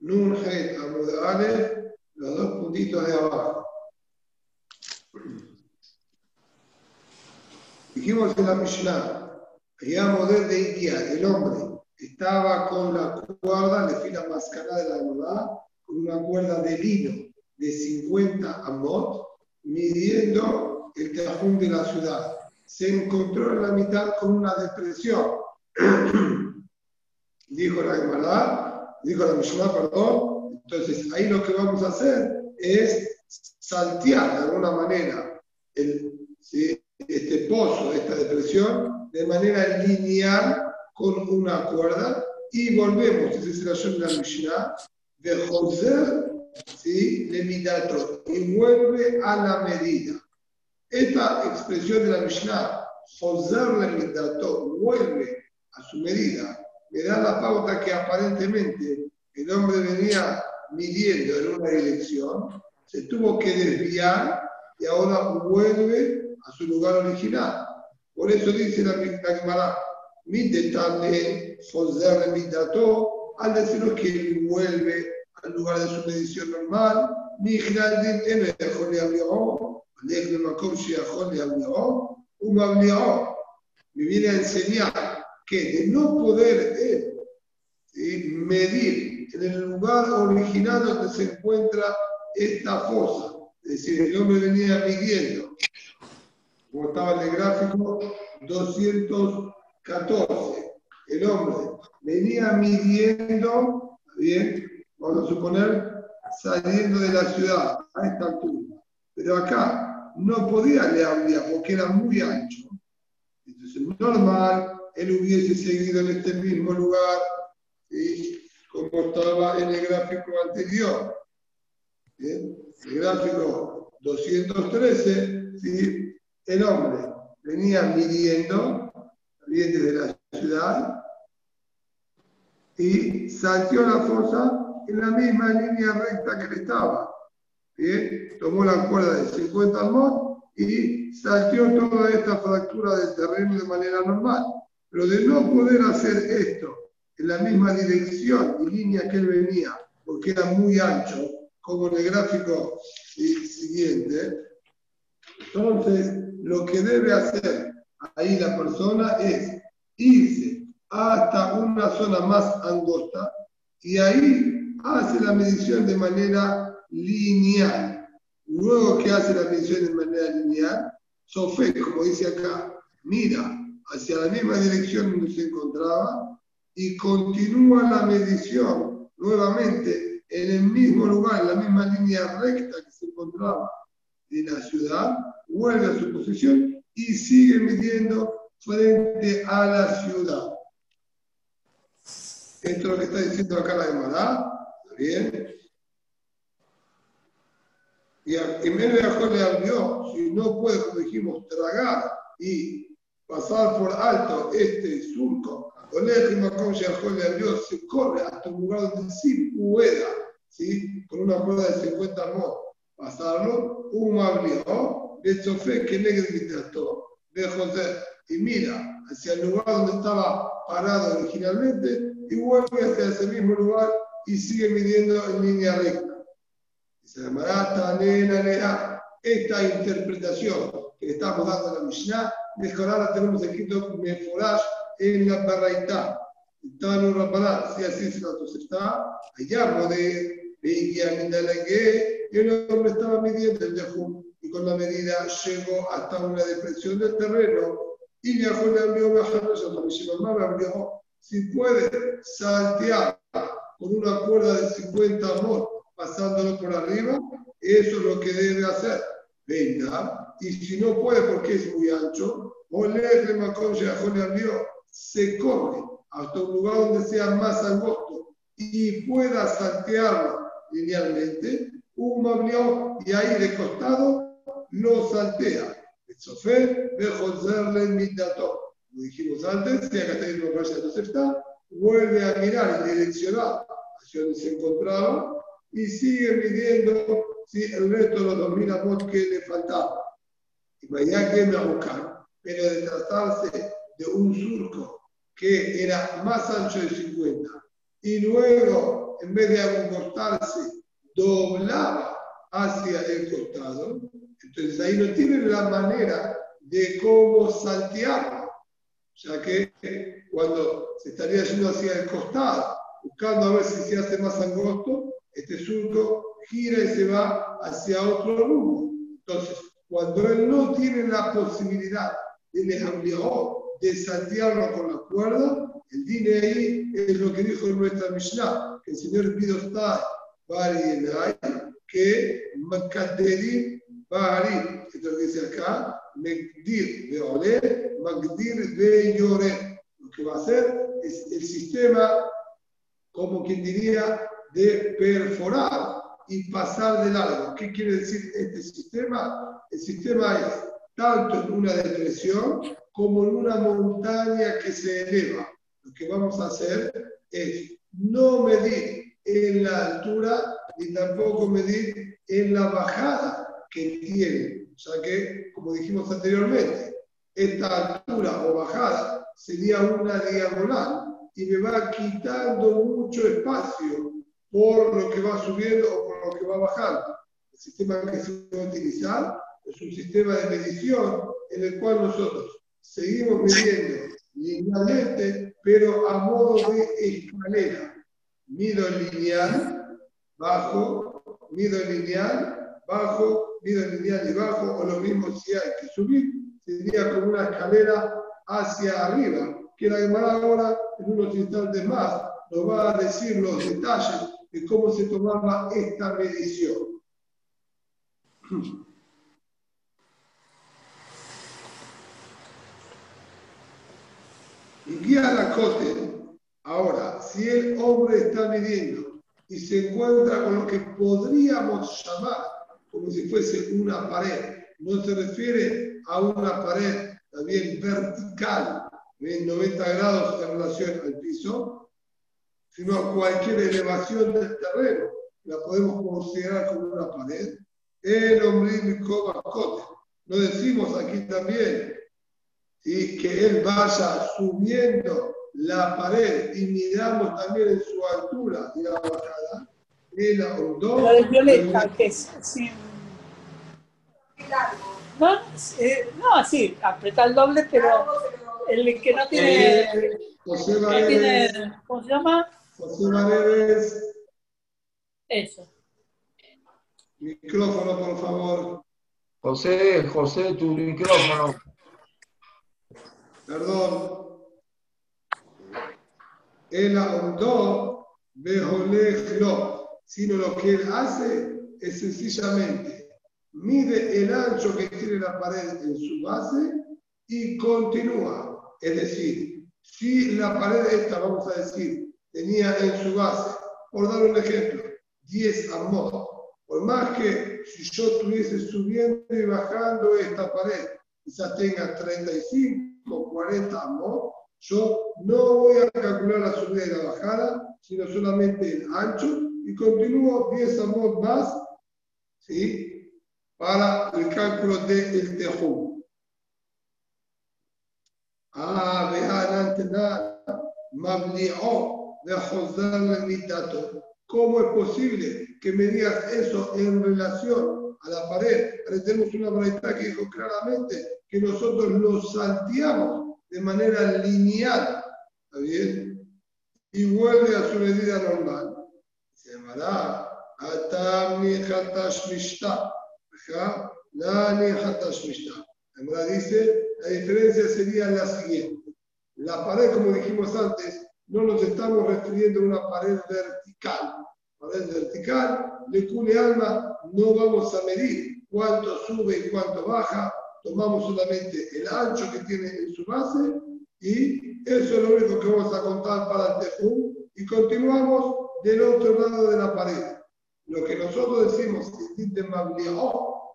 Nun Het Amud los dos puntitos de abajo. Dijimos en la Mishnah, modelo de Ikia, el hombre estaba con la cuerda, le fila mascarada de la verdad, con una cuerda de lino de 50 amot, midiendo el cajón de la ciudad. Se encontró en la mitad con una depresión. dijo la Gemara, dijo la Mishnah, perdón. Entonces, ahí lo que vamos a hacer es saltear de alguna manera el, este pozo, esta depresión, de manera lineal con una cuerda y volvemos, ese es el Hashem de la Mishnah, de José, ¿sí? le midato, y vuelve a la medida. Esta expresión de la Mishnah, José le midato, vuelve a su medida, me da la pauta que aparentemente el hombre venía midiendo en una dirección, se tuvo que desviar y ahora vuelve a su lugar original. Por eso dice la Gemara, Midetane Fozer Midato, al decirnos que vuelve al lugar de su medición normal, Mijnaldin en el Jole Ablió, Alej de Makom Shiachol Ablió, Umablió. Me viene a enseñar que de no poder él medir en el lugar original donde se encuentra esta fosa, es decir, el hombre venía midiendo, como estaba en el gráfico, 214. El hombre venía midiendo, bien, vamos a suponer, saliendo de la ciudad a esta altura. Pero acá no podía leer porque era muy ancho. Entonces, normal, él hubiese seguido en este mismo lugar, como estaba en el gráfico anterior. ¿Bien? El gráfico 213, ¿sí? el hombre venía midiendo, bien desde la ciudad, y saltó la fosa en la misma línea recta que estaba. ¿Bien? Tomó la cuerda de 50 mod y saltó toda esta fractura del terreno de manera normal. Pero de no poder hacer esto en la misma dirección y línea que él venía, porque era muy ancho, como en el gráfico siguiente, entonces lo que debe hacer ahí la persona es irse hasta una zona más angosta y ahí hace la medición de manera lineal. Luego que hace la medición de manera lineal, Sofé, como dice acá, mira hacia la misma dirección donde se encontraba y continúa la medición nuevamente en el mismo lugar, en la misma línea recta que se encontraba de la ciudad, vuelve a su posición y sigue midiendo frente a la ciudad. Esto es lo que está diciendo acá la Gemara. ¿Está bien? Y en vez de al Dios, si no puede, como dijimos, tragar y pasar por alto este surco, Dios se corre hasta un lugar donde sí pueda, ¿sí? con una cuerda de 50 modos, pasarlo, un mablio, de chofer que negre de José, y mira hacia el lugar donde estaba parado originalmente y vuelve hacia ese mismo lugar y sigue midiendo en línea recta. Se llamará nena Esta interpretación que estamos dando a la Mishnah la tenemos escrito Meforash en la Baraita. Tanu Rabbaná, si así se nos está, allá puede veía Mindalague, y el hombre estaba midiendo el Yahum, y con la medida llegó hasta una depresión del terreno, y viajó le abrió abrió, si puede saltear con una cuerda de 50 amor, pasándolo por arriba, eso es lo que debe hacer. Venga, y si no puede porque es muy ancho, se corre hasta un lugar donde sea más angosto y pueda saltearlo linealmente, un mablió y ahí de costado lo saltea. Sofer de Joserle Midato. Como dijimos antes, si acá está el no está, vuelve a mirar y direccionar hacia donde se encontraba y sigue midiendo si el resto de los 2000 amot que le faltaba. Y vaya que me a buscar, pero de tratarse de un surco que era más ancho de 50 y luego en vez de acostarse, doblaba hacia el costado, entonces ahí no tienen la manera de cómo saltearlo. Sea que cuando se estaría yendo hacia el costado, buscando a ver si se hace más angosto, este surco gira y se va hacia otro rumbo. Entonces, cuando él no tiene la posibilidad de de saltearlo con la cuerda, el dine ahí es lo que dijo nuestra Mishnah, que el señor Bidostai Bari que Makaderi Bari, esto dice acá, Megdir de Ole, Magdir de Llore. Lo que va a hacer es el sistema, como quien diría, de perforar y pasar de largo. ¿Qué quiere decir este sistema? El sistema es tanto en una depresión como en una montaña que se eleva. Lo que vamos a hacer es no medir en la altura ni tampoco medir en la bajada que tiene. O sea que, como dijimos anteriormente, esta altura o bajada sería una diagonal y me va quitando mucho espacio por lo que va subiendo o por lo que va bajando. El sistema que se va a utilizar es un sistema de medición en el cual nosotros seguimos midiendo linealmente, pero a modo de escalera. Mido lineal, bajo, mido lineal, bajo, mido lineal y bajo, o lo mismo si hay que subir, sería como una escalera hacia arriba, que la Gemara ahora, en unos instantes más, nos va a decir los detalles de cómo se tomaba esta medición. Y guía la cote. Ahora, si el hombre está midiendo y se encuentra con lo que podríamos llamar como si fuese una pared, no se refiere a una pared también vertical, en 90 grados en relación al piso, sino a cualquier elevación del terreno, la podemos considerar como una pared. El hombre. Lo decimos aquí también y que él vaya subiendo la pared y miramos también en su altura y la bajada, ahondó. La de violeta, que es así. No, eh, no, así, aprieta el doble, pero el que no tiene. Eh, José Maredes, ¿Cómo se llama? José Maredes. Eso. Micrófono, por favor. José, José, tu micrófono. Perdón. Él ahondó, lo, sino lo que él hace es sencillamente mide el ancho que tiene la pared en su base y continúa. Es decir, si la pared esta, vamos a decir, tenía en su base, por dar un ejemplo, 10 amos, por más que si yo estuviese subiendo y bajando esta pared, quizás tenga 35 40 amos, yo no voy a calcular la subida y la bajada, sino solamente el ancho y continúo 10 amos más ¿sí? para el cálculo del de tejú. Ah, vean antes nada, ¿Cómo es posible que me digas eso en relación a la pared? Ahora tenemos una braita que dijo claramente que nosotros lo salteamos de manera lineal, ¿está bien? Y vuelve a su medida normal. Se llamará Atam Hatash Mishta. La Hatash Mishta. La dice, la diferencia sería la siguiente. La pared, como dijimos antes, no nos estamos refiriendo a una pared vertical. Pared vertical, de cule no vamos a medir cuánto sube y cuánto baja, tomamos solamente el ancho que tiene en su base y eso es lo único que vamos a contar para el tefú y continuamos del otro lado de la pared. Lo que nosotros decimos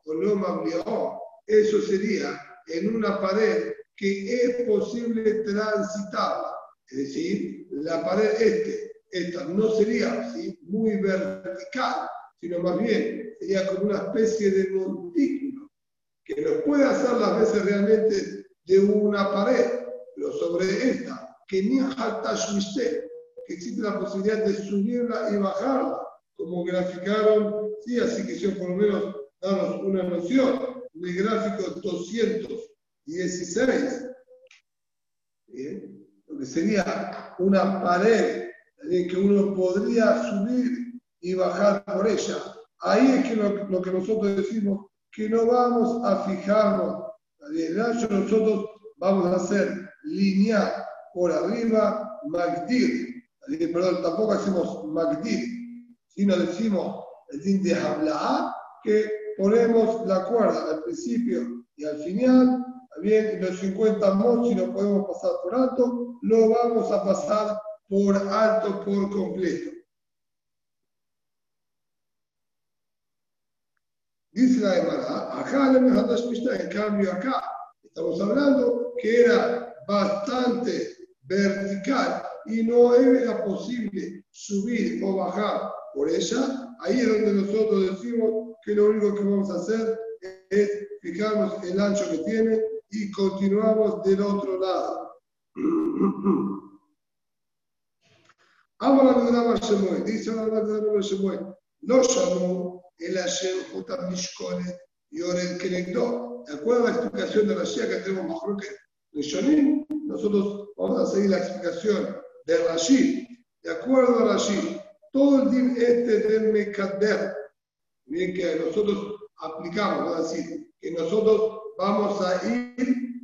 o no mabliao, eso sería en una pared que es posible transitarla. Es decir, la pared este, esta no sería muy vertical, sino más bien sería como una especie de montículo que nos puede hacer las veces realmente de una pared, pero sobre esta, que ni que existe la posibilidad de subirla y bajarla, como graficaron, sí, así que yo por lo menos darnos una noción, en el gráfico 216, lo que sería una pared que uno podría subir y bajar por ella. Ahí es que lo, que nosotros decimos que no vamos a fijarnos. El nosotros vamos a hacer lineal por arriba, magdir. Perdón, tampoco hacemos magdir, sino decimos el din de habla que ponemos la cuerda al principio y al final, bien, los 50 mods, si no podemos pasar por alto, lo vamos a pasar por alto por completo. Dice la Gemara, acá en cambio acá estamos hablando que era bastante vertical y no era posible subir o bajar por ella, ahí es donde nosotros decimos que lo único que vamos a hacer es fijarnos el ancho que tiene y continuamos del otro lado. Ahora la dice la verdad Shemuel, lo llamó el Hashem Jutam Mishkolet y Orel Kenegdo. De acuerdo a la explicación de Rashi, que tenemos mejor que Shonim, nosotros vamos a seguir la explicación de Rashi. De acuerdo a Rashi, todo el din este del Mekader, bien que nosotros aplicamos, es decir, que nosotros vamos a ir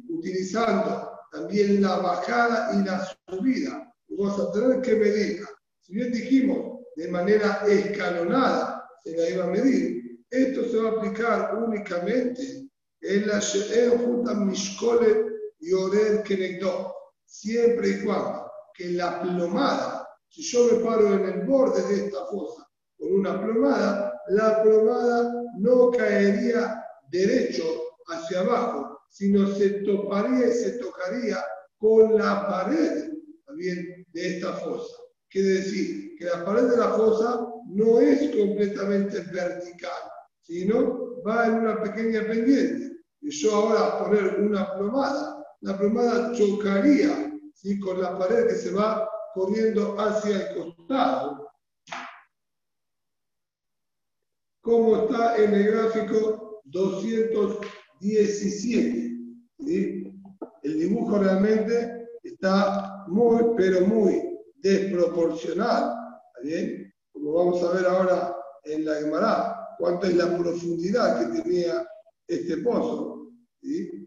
utilizando también la bajada y la subida. vamos a tener que medir. Si bien dijimos de manera escalonada, se la iba a medir, esto se va a aplicar únicamente en la Junta Mishkole y Orel Kenegdo, siempre y cuando que la plomada, si yo me paro en el borde de esta fosa con una plomada, la plomada no caería derecho hacia abajo, sino se toparía y se tocaría con la pared también de esta fosa. Quiere decir que la pared de la fosa no es completamente vertical, sino va en una pequeña pendiente. Y yo ahora poner una plomada la plomada chocaría ¿sí? con la pared que se va corriendo hacia el costado. Como está en el gráfico 217. El dibujo realmente está muy, pero muy desproporcional. ¿bien? Como vamos a ver ahora en la Gemara, cuánto es la profundidad que tenía este pozo.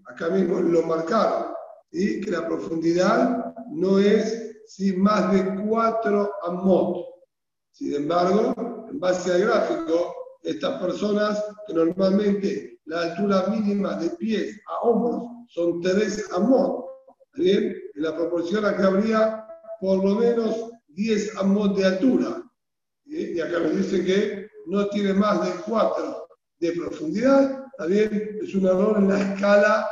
Acá mismo lo marcaron, y que la profundidad no es sin más de 4 amot. Sin embargo, en base al gráfico, estas personas que normalmente la altura mínima de pies a hombros son 3 amot, ¿bien? En la proporción acá habría por lo menos 10 amot de altura. Y acá nos dice que no tiene más de 4 de profundidad también es un error en la escala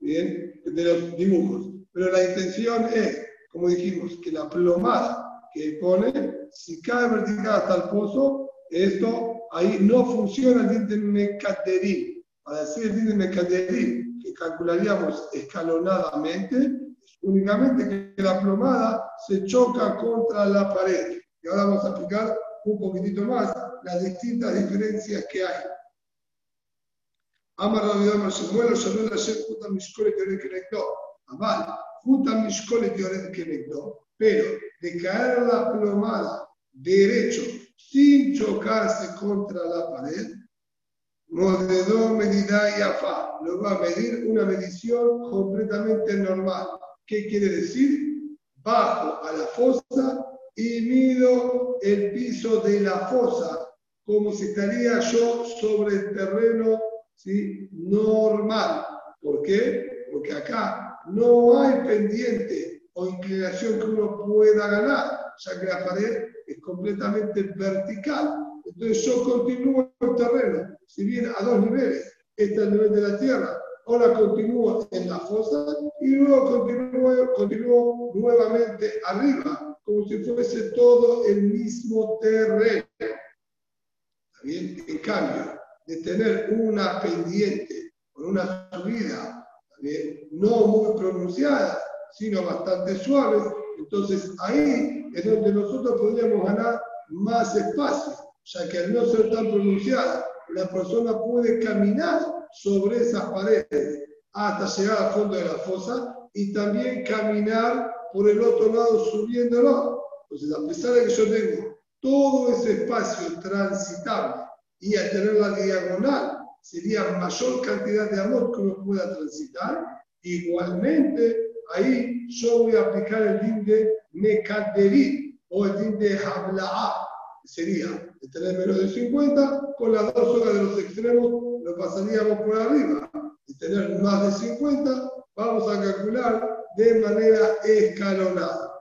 ¿bien? de los dibujos. Pero la intención es, como dijimos, que la plomada que pone, si cae vertical hasta el pozo, esto ahí no funciona el din de Mekaderim. Para decir el din de Mekaderim, que calcularíamos escalonadamente, únicamente que la plomada se choca contra la pared. Y ahora vamos a explicar un poquitito más las distintas diferencias que hay. Amar Rabbi no se muere, se muere, se junta mis coles de Kenegdo. Amal, junta mis coles de Kenegdo. Pero de caer la plomada derecho sin chocarse contra la pared, Modedó medida y afá, lo va a medir una medición completamente normal. ¿Qué quiere decir? Bajo a la fosa y mido el piso de la fosa como si estaría yo sobre el terreno ¿sí? normal. ¿Por qué? Porque acá no hay pendiente o inclinación que uno pueda ganar, ya que la pared es completamente vertical. Entonces yo continúo el terreno, si bien a dos niveles, este es el nivel de la tierra, ahora continúo en la fosa y luego continúo, continúo nuevamente arriba, como si fuese todo el mismo terreno. ¿Está bien? En cambio, de tener una pendiente con una subida no muy pronunciada, sino bastante suave, entonces ahí es donde nosotros podríamos ganar más espacio, ya que al no ser tan pronunciada, la persona puede caminar sobre esas paredes hasta llegar al fondo de la fosa y también caminar por el otro lado subiéndolo. Entonces, a pesar de que yo tengo todo ese espacio transitable y al tener la diagonal sería mayor cantidad de amor que uno pueda transitar, igualmente ahí yo voy a aplicar el din de Mekaderit o el din de Habla'a, sería de tener menos de 50, con las dos horas de los extremos lo pasaríamos por arriba. Y tener más de 50, vamos a calcular de manera escalonada.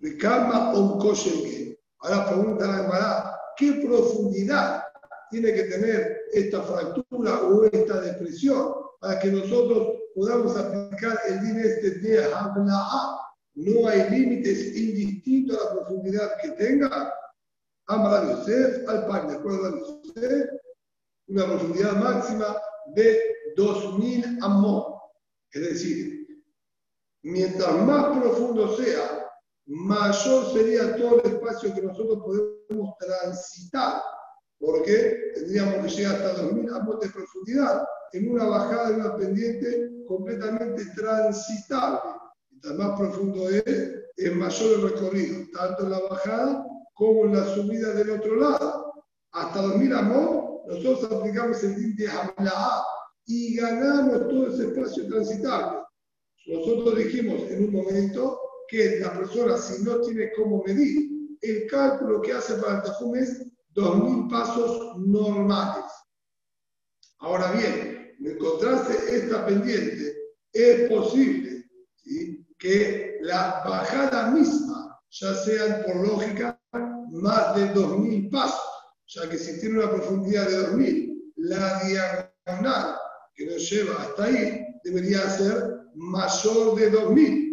Ricama que Ahora pregunta hermana, ¿qué profundidad tiene que tener esta fractura o esta depresión para que nosotros podamos aplicar el din este de Habla'a? No hay límites indistintos a la profundidad que tenga. Amar Yosef, al pan de acuerdo a Yosef, una profundidad máxima de 2000 amor. Es decir, mientras más profundo sea, mayor sería todo el espacio que nosotros podemos transitar, porque tendríamos que llegar hasta 2000 amor de profundidad en una bajada de una pendiente completamente transitable. Mientras más profundo es, es mayor el recorrido, tanto en la bajada como en la subida del otro lado. Hasta 2000 amor, nosotros aplicamos el din de A y ganamos todo ese espacio transitable. Nosotros dijimos en un momento que la persona, si no tiene cómo medir, el cálculo que hace para el Tajum es 2.000 pasos normales. Ahora bien, encontrarse esta pendiente, es posible que la bajada misma ya sean por lógica más de 2.000 pasos, ya que si tiene una profundidad de 2.000, la diagonal que nos lleva hasta ahí debería ser mayor de 2.000.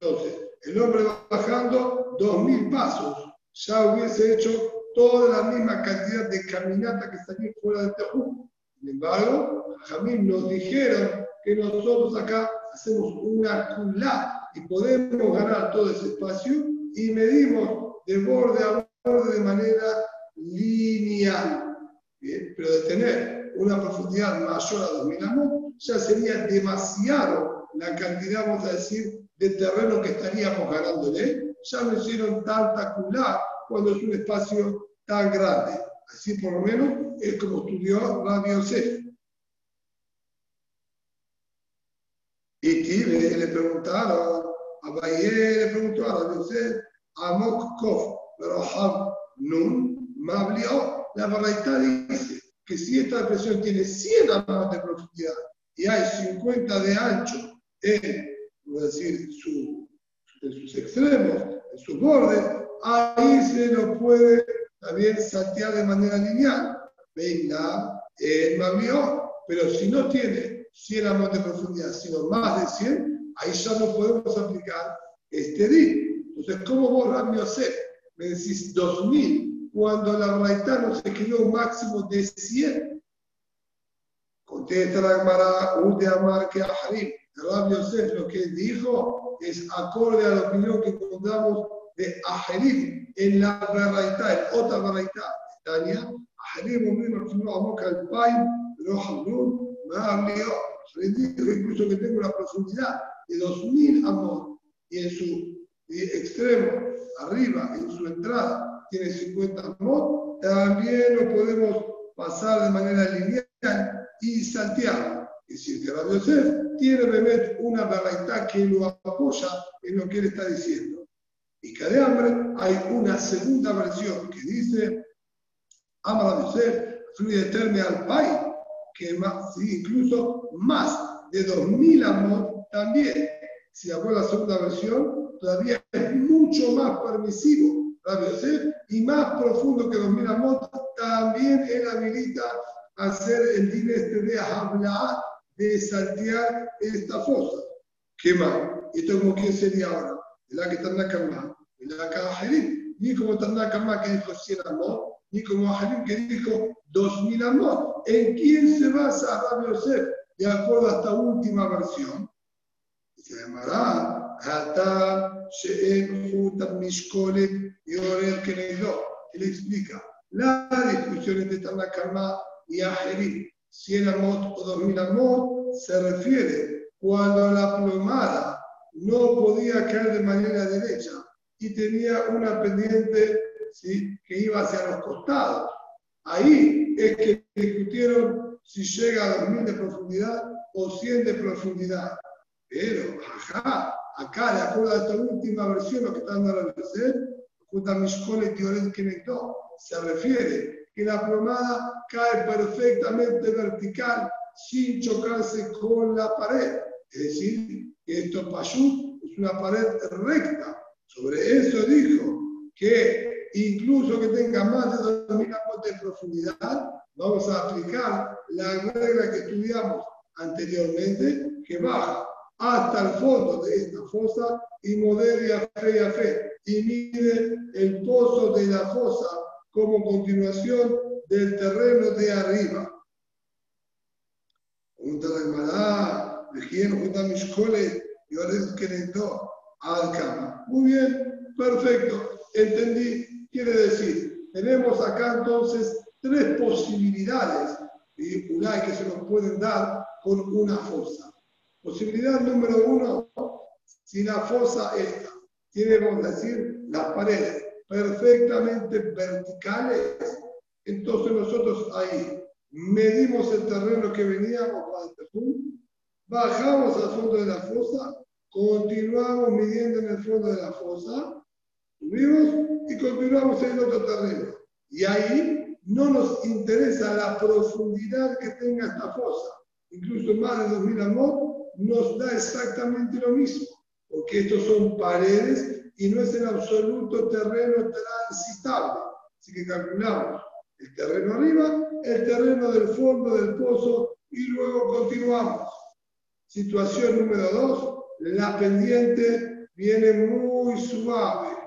Entonces, el hombre bajando dos mil pasos, ya hubiese hecho toda la misma cantidad de caminata que estaría fuera del Tejú. Sin embargo, Jamín nos dijeron que nosotros acá hacemos una culá y podemos ganar todo ese espacio y medimos de borde a borde de manera lineal. pero de tener una profundidad mayor a 2000 amos ya sería demasiado la cantidad, vamos a decir, de terreno que estaríamos ganándole, ya no hicieron tanta culá cuando es un espacio tan grande. Así por lo menos es como estudió Rabbi Yosef. Y le, le preguntaron, a Bayer le preguntó a Rabbi Yosef, a Mokkov, pero Nun, Mablio, la verdad dice que si esta depresión tiene 100 amos de profundidad y hay 50 de ancho en es decir, su, en sus extremos, en sus bordes, ahí se lo puede también saltear de manera lineal. Venga, el mabió, pero si no tiene 100 amos de profundidad, sino más de 100, ahí ya no podemos aplicar este DI. Entonces, ¿cómo vos, Rami hacer? Me decís 2000 cuando la verdad no se quedó un máximo de 100. Contesta la Gemara, un de Amar que Harim. Rabbi Yosef lo que dijo es acorde a la opinión que encontramos de Ajerim en la Baraita, en otra Baraita, Tania, Harim menos boca del Pai, pero Hamrun, Mario, rendido, incluso que tenga una profundidad de 2000 amos y en su extremo, arriba, en su entrada, tiene 50 amos, también lo podemos pasar de manera lineal y saltear. Es decir, que Radio Yosef tiene Bebet una verdad que lo apoya en lo que él está diciendo. Y que de hambre hay una segunda versión que dice ama Rabbi Yosef, fluye terme al país, que más, incluso más de 2000 amor también. Si hago la segunda versión, todavía es mucho más permisivo Rabbi Yosef y más profundo que 2000 amor, también él habilita hacer el dinero este de hablar de saltear esta fosa. ¿Qué más? ¿Esto como quién sería ahora? La que está en la cama, la que está en la cama que dijo 100 amor, ni como Ajerim que dijo 2000 amor. ¿En quién se basa Rabbi Yosef? De acuerdo a esta última versión. Se llamará Hata She'en Jutam Mishkolet y Orel Kenegdo. Él explica la discusión entre Tanakama y Ajerim, 100 amot o 2000 amot, se refiere cuando la plomada no podía caer de manera derecha y tenía una pendiente ¿sí? que iba hacia los costados. Ahí es que discutieron si llega a 2000 de profundidad o 100 de profundidad. Pero, ajá, acá, de acuerdo a esta última versión, lo que están dando a ver, se refiere que la plomada cae perfectamente vertical sin chocarse con la pared. Es decir, que esto es una pared recta. Sobre eso dijo que incluso que tenga más de 2.000 años de profundidad, vamos a aplicar la regla que estudiamos anteriormente, que baja hasta el fondo de esta fosa y modera fe a fe y mide el pozo de la fosa como continuación del terreno de arriba. Un terreno de quién junta mis coles y ahora es que al cama. Muy bien, perfecto, entendí. Quiere decir, tenemos acá entonces tres posibilidades y una que se nos pueden dar con una fosa. Posibilidad número uno, si la fosa esta tiene, vamos a decir, las paredes perfectamente verticales, entonces nosotros ahí medimos el terreno que veníamos bajamos al fondo de la fosa, continuamos midiendo en el fondo de la fosa, subimos y continuamos en otro terreno. Y ahí no nos interesa la profundidad que tenga esta fosa. Incluso más de 2000 amor nos da exactamente lo mismo, porque estos son paredes y no es en absoluto terreno transitable. Así que calculamos el terreno arriba, el terreno del fondo del pozo y luego continuamos. Situación número dos, la pendiente viene muy suave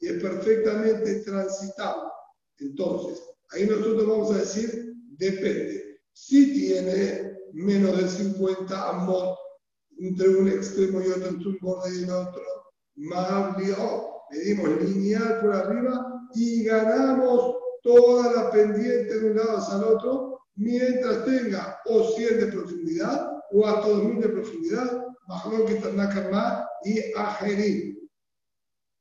y es perfectamente transitable. Entonces, ahí nosotros vamos a decir, depende. Si tiene menos de 50 amot entre un extremo y otro, entre un borde y el otro, medimos lineal por arriba y ganamos toda la pendiente de un lado hacia el otro, mientras tenga o 100 de profundidad o a 2000 de profundidad, bajo que más y Ajerim.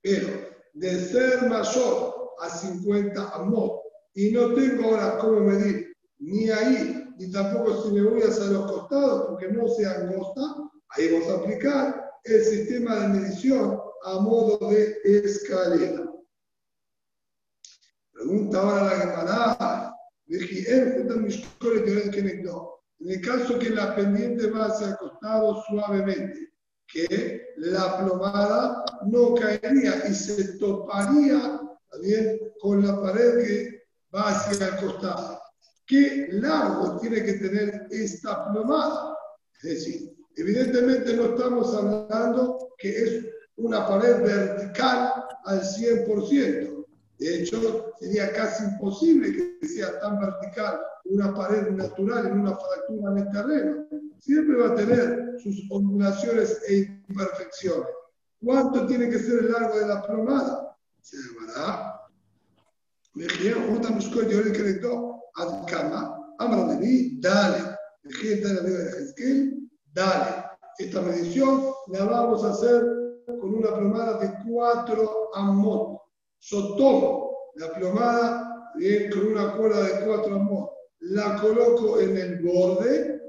Pero de ser mayor a 50 amot y no tengo ahora cómo medir ni ahí, ni tampoco si me voy hacia los costados porque no se angosta, ahí vamos a aplicar el sistema de medición a modo de escalera. Pregunta ahora la Gemara, en el caso que la pendiente va hacia el costado suavemente, que la plomada no caería y se toparía también con la pared que va hacia el costado. ¿Qué largo tiene que tener esta plomada? Es decir, evidentemente no estamos hablando que es una pared vertical al 100%. De hecho, sería casi imposible que sea tan vertical una pared natural en una fractura en el terreno. Siempre va a tener sus ondulaciones e imperfecciones. ¿Cuánto tiene que ser el largo de la plomada? Se llamará. Me dijeron, ¿cómo buscó el lloré que le dio? Adkama, Amra de mí, dale. Me dijeron, de dale. Esta medición la vamos a hacer con una plomada de 4 amot. Yo la plomada bien, con una cuerda de 4 amot, la coloco en el borde.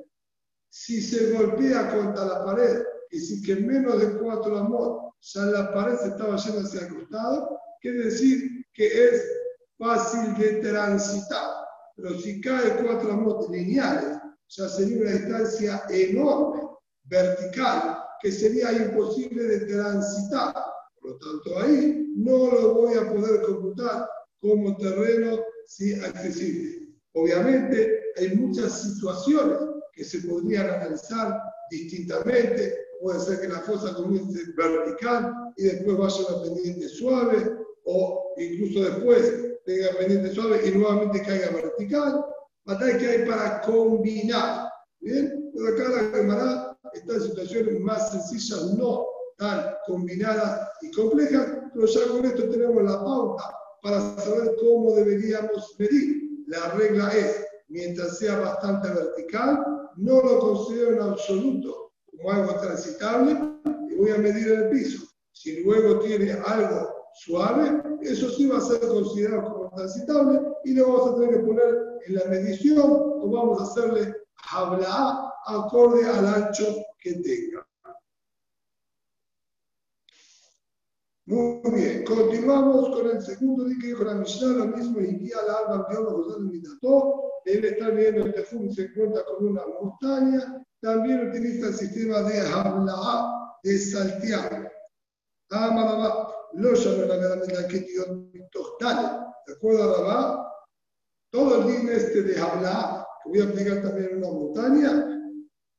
Si se golpea contra la pared, y si que menos de 4 amot ya la pared se estaba yendo hacia el costado, quiere decir que es fácil de transitar. Pero si cae 4 amot lineales, ya sería una distancia enorme, vertical, que sería imposible de transitar. Por lo tanto, ahí no lo voy a poder computar como terreno sí, accesible. Obviamente, hay muchas situaciones que se podrían analizar distintamente. Puede ser que la fosa comience vertical y después vaya una pendiente suave, o incluso después tenga pendiente suave y nuevamente caiga vertical. Batalla que hay para combinar. Bien, pero acá la Gemara estas situaciones más sencillas no tan combinadas y complejas, pero ya con esto tenemos la pauta para saber cómo deberíamos medir. La regla es, mientras sea bastante vertical, no lo considero en absoluto como algo transitable y voy a medir el piso. Si luego tiene algo suave, eso sí va a ser considerado como transitable y lo vamos a tener que poner en la medición o vamos a hacerle hablar acorde al ancho que tenga. Muy bien, continuamos con el segundo día que dijo la Mishnah, lo mismo, y guía la alma de Mitató, él está viendo el Tefum y se encuentra con una montaña, también utiliza el sistema de habla, de saltear. Amarabá, lo llama la verdad que dio total. ¿De acuerdo Rabá? Todo el día este de habla, que voy a aplicar también en una montaña,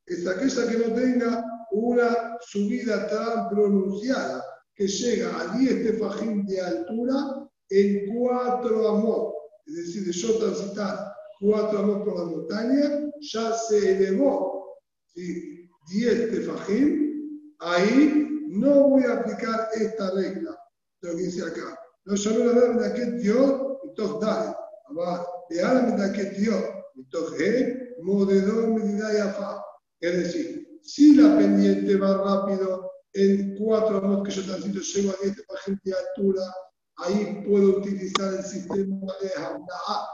es aquella que no tenga una subida tan pronunciada que llega a 10 tefajim de altura en 4 amor. Es decir, de yo transitar 4 amor por la montaña, ya se elevó ¿sí? 10 tefajim, ahí no voy a aplicar esta regla, lo que dice acá. No llamé la verdad aquel Dios, entonces dale. De ahora aquel Dios, entonces, modedor medida y afá. Es decir, si la pendiente va rápido, en cuatro amos que yo transito llego a 10 gente de altura, ahí puedo utilizar el sistema de Hamda'a.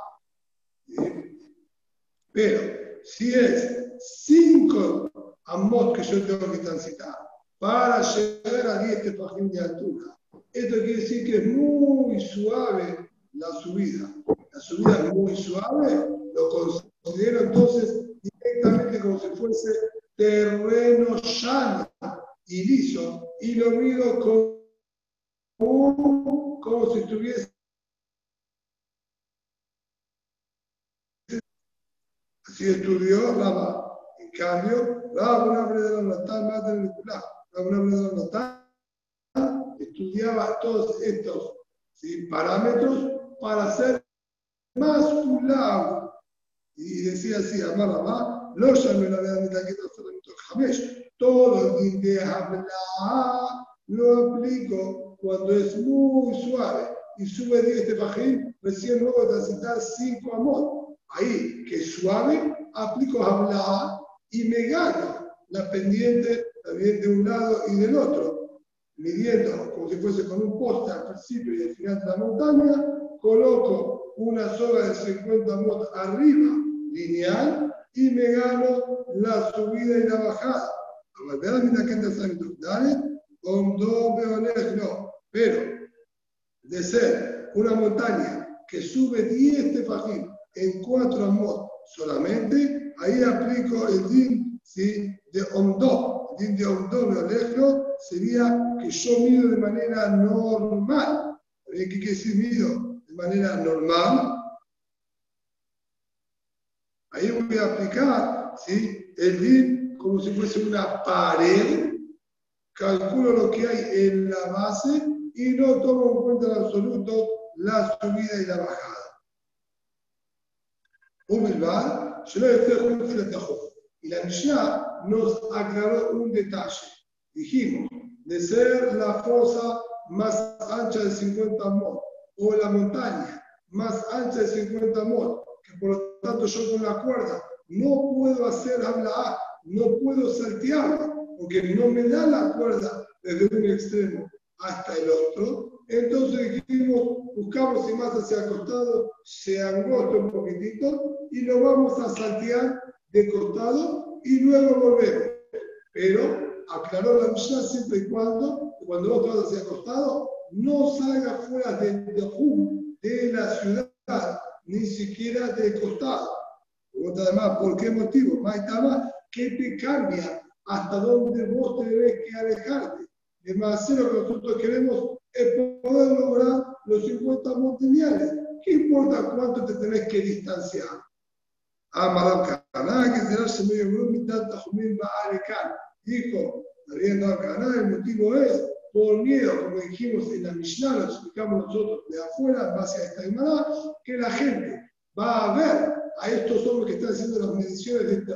Pero si es 5 amos que yo tengo que transitar para llegar a 10 gente de altura, esto quiere decir que es muy suave la subida. La subida es muy suave, lo considero entonces directamente como si fuese terreno llano y liso y lo mido como, como si estuviese Así estudió Raba. En cambio, Raba una la Natán, más de la Raba una la Natán, estudiaba todos estos parámetros para hacer más pulado. Y decía así, Amar Raba, lo llamé la verdad de que no Jamesh todo el de hablar lo aplico cuando es muy suave y sube 10 tefajim, recién luego de transitar 5 amor. Ahí, que suave, aplico hablar y me gano la pendiente también de un lado y del otro, midiendo como si fuese con un poste al principio y al final de la montaña, coloco una soga de 50 amot arriba, lineal, y me gano la subida y la bajada. Pero de ser una montaña que sube 10 tefajim en 4 amos solamente, ahí aplico el din de Ondo. El de sería que yo mido de manera normal. ¿Qué quiere decir mido? De manera normal. Ahí voy a aplicar ¿sí? el como si fuese una pared, calculo lo que hay en la base y no tomo en cuenta en absoluto la subida y la bajada. Humilbad, yo le decía Y la Mishnah nos aclaró un detalle. Dijimos, de ser la fosa más ancha de 50 mod o la montaña más ancha de 50 mod, que por lo tanto yo con la cuerda no puedo hacer hablar no puedo saltear porque no me da la cuerda desde un extremo hasta el otro. Entonces dijimos, buscamos y más hacia el costado, se angota un poquitito y lo vamos a saltear de costado y luego volvemos. Pero aclaró la Mishnah siempre y cuando, cuando vos vas hacia el costado, no salga fuera de, de la ciudad, ni siquiera de costado. Además, ¿por qué motivo? Más ¿Qué te cambia? ¿Hasta dónde vos te debes que alejarte? Es más, lo que nosotros queremos es poder lograr los 50 montañales. ¿Qué importa cuánto te tenés que distanciar? Amado Caná, que será se medio mitad Tajumín Baarekan. Dijo, riendo Caná, el motivo es por miedo, como dijimos en la Mishnah, lo explicamos nosotros de afuera, en base a esta Gemara, que la gente va a ver a estos hombres que están haciendo las mediciones de este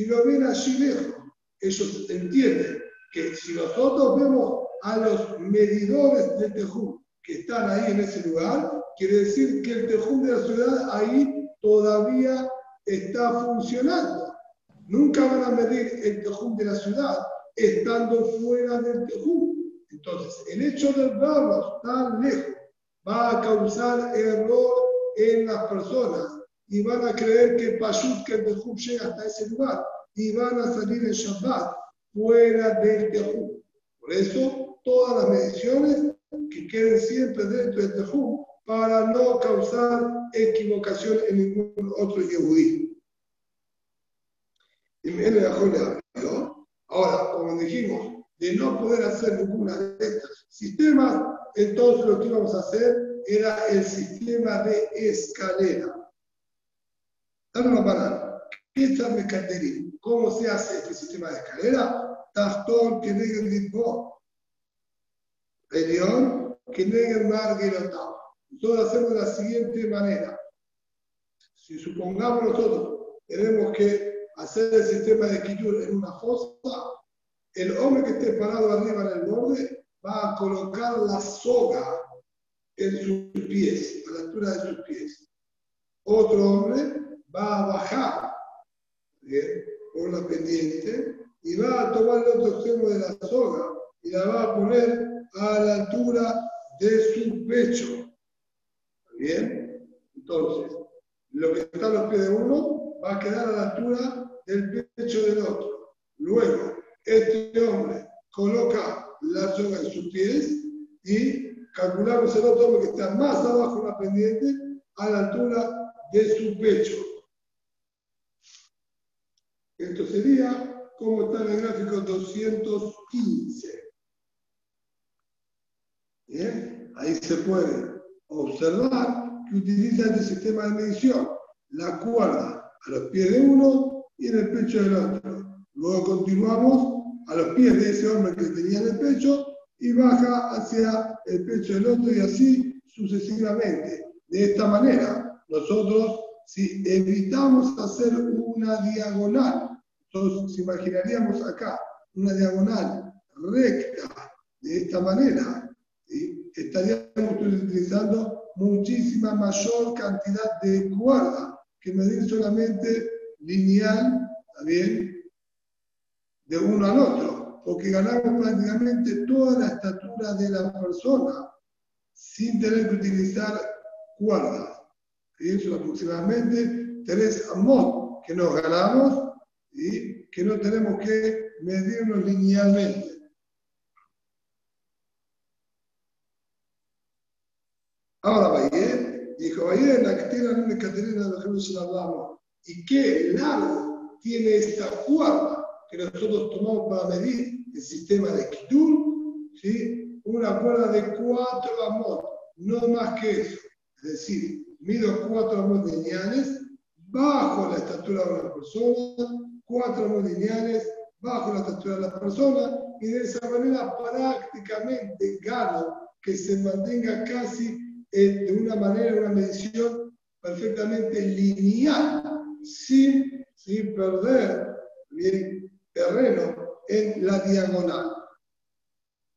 y lo ven allí lejos. Ellos entienden que si nosotros vemos a los medidores del Tejum que están ahí en ese lugar, quiere decir que el Tejum de la ciudad ahí todavía está funcionando. Nunca van a medir el Tejum de la ciudad estando fuera del Tejum. Entonces, el hecho de verlos tan lejos va a causar error en las personas y van a creer que Pashut, que el Tejum llega hasta ese lugar y van a salir en Shabbat fuera del Tejum. Por eso, todas las mediciones que queden siempre dentro del Tejum para no causar equivocación en ningún otro Yehudí. Y me Ahora, como dijimos, de no poder hacer ninguna de estos sistemas, entonces lo que íbamos a hacer era el sistema de escalera. Dame una palabra. ¿Qué es el ¿Cómo se hace este sistema de escalera? Tastón que negue el dispo. León que negue el mar Nosotros hacemos de la siguiente manera. Si supongamos nosotros tenemos que hacer el sistema de Kitur en una fosa, el hombre que esté parado arriba en el borde va a colocar la soga en sus pies, a la altura de sus pies. Otro hombre va a bajar por la pendiente y va a tomar el otro extremo de la soga y la va a poner a la altura de su pecho. ¿Bien? Entonces, lo que está a los pies de uno va a quedar a la altura del pecho del otro. Luego, este hombre coloca la soga en sus pies y calculamos el otro hombre que está más abajo en la pendiente a la altura de su pecho. Esto sería como está en el gráfico 215. Bien, ahí se puede observar que utiliza este sistema de medición, la cuerda a los pies de uno y en el pecho del otro. Luego continuamos a los pies de ese hombre que tenía en el pecho y baja hacia el pecho del otro y así sucesivamente. De esta manera, nosotros si evitamos hacer una diagonal, entonces imaginaríamos acá una diagonal recta de esta manera, estaríamos utilizando muchísima mayor cantidad de cuerda que medir solamente lineal, ¿está De uno al otro, porque ganamos prácticamente toda la estatura de la persona sin tener que utilizar cuerdas son aproximadamente tres amos que nos ganamos que no tenemos que medirnos linealmente. Ahora Bayer dijo, Bayer, la tiene una Caterina de los hablamos. ¿Y qué largo tiene esta cuerda que nosotros tomamos para medir el sistema de Kitur? ¿sí? Una cuerda de cuatro amos, no más que eso. Es decir, mido cuatro amos lineales bajo la estatura de una persona, cuatro lineales bajo la estatura de la persona, y de esa manera prácticamente gano que se mantenga casi eh, de una manera, una medición perfectamente lineal, sin, sin perder bien, terreno en la diagonal.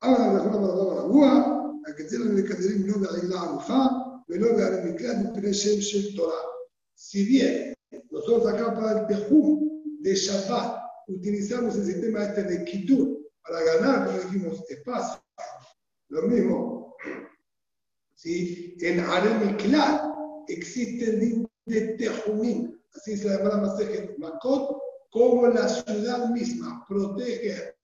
Ahora, mejor la gua, la que tiene el Caterín no me la arufa, si bien nosotros acá para el Tejum de Shabbat utilizamos el sistema este de Kitur para ganar, como dijimos, espacio, lo mismo, ¿sí? en Arem existe el de Tejumim, así se llama la Makot, como la ciudad misma protege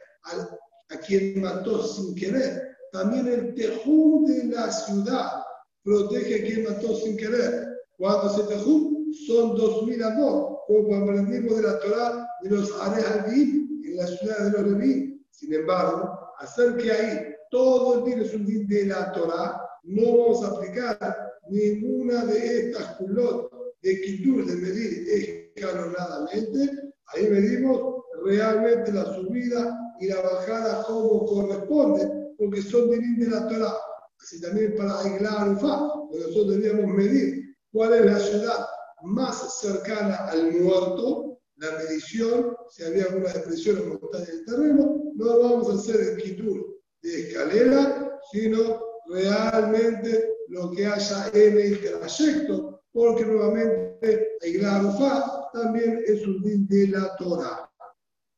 a quien mató sin querer. También el Tejum de la ciudad protege a quien mató sin querer. Cuando se tejum, son dos mil amor, como aprendimos de la Torah de los Arehaldín en la ciudad de los Leví. Sin embargo, hacer que ahí todo el día es un día de la Torah, no vamos a aplicar ninguna de estas culot de Kitur de medir escalonadamente. Ahí medimos realmente la subida y la bajada como corresponde, porque son de la Torah así también para Aigla Ufa, nosotros debíamos medir cuál es la ciudad más cercana al muerto, la medición, si había alguna depresión o montaña del terreno, no vamos a hacer el Kitur de escalera, sino realmente lo que haya en el trayecto, porque nuevamente la Arufá también es un din de la Torah.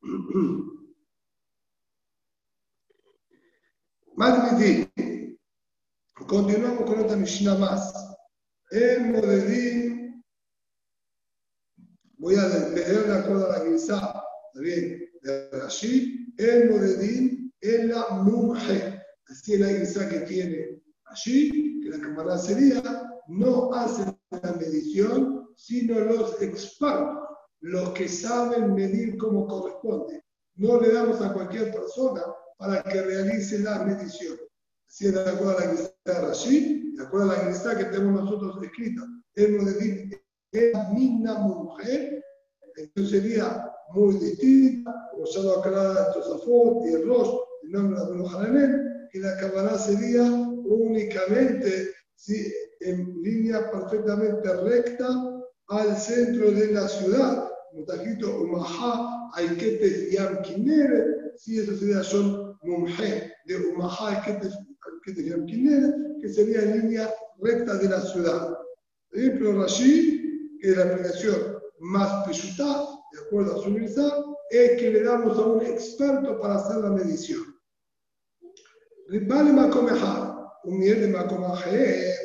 Continuamos con otra Mishnah más. El Modelim, voy a leer de acuerdo a la Gilsa, bien, de Rashid, el Modelim es la Munje. Así es la Gilsa que tiene allí, que la cámara sería, no hacen la medición, sino los expertos, los que saben medir como corresponde. No le damos a cualquier persona para que realice la medición. Si es de acuerdo a la lista de Rashid, de acuerdo a la lista que tenemos nosotros escrita, de decir es la misma mujer, entonces sería muy distinta, lo aclara Tosafot y el Rosh, el nombre de Hananel, que la cámara sería únicamente ¿sí? en línea perfectamente recta al centro de la ciudad. Escrito, Umaha, Aikete Yam Kinere, si eso sería son Mumhe, de Umaha, Aikete que sería en línea recta de la ciudad. Pero Rashi, que es la explicación más peyutá, de acuerdo a su universidad, es que le damos a un experto para hacer la medición. Vale un miel de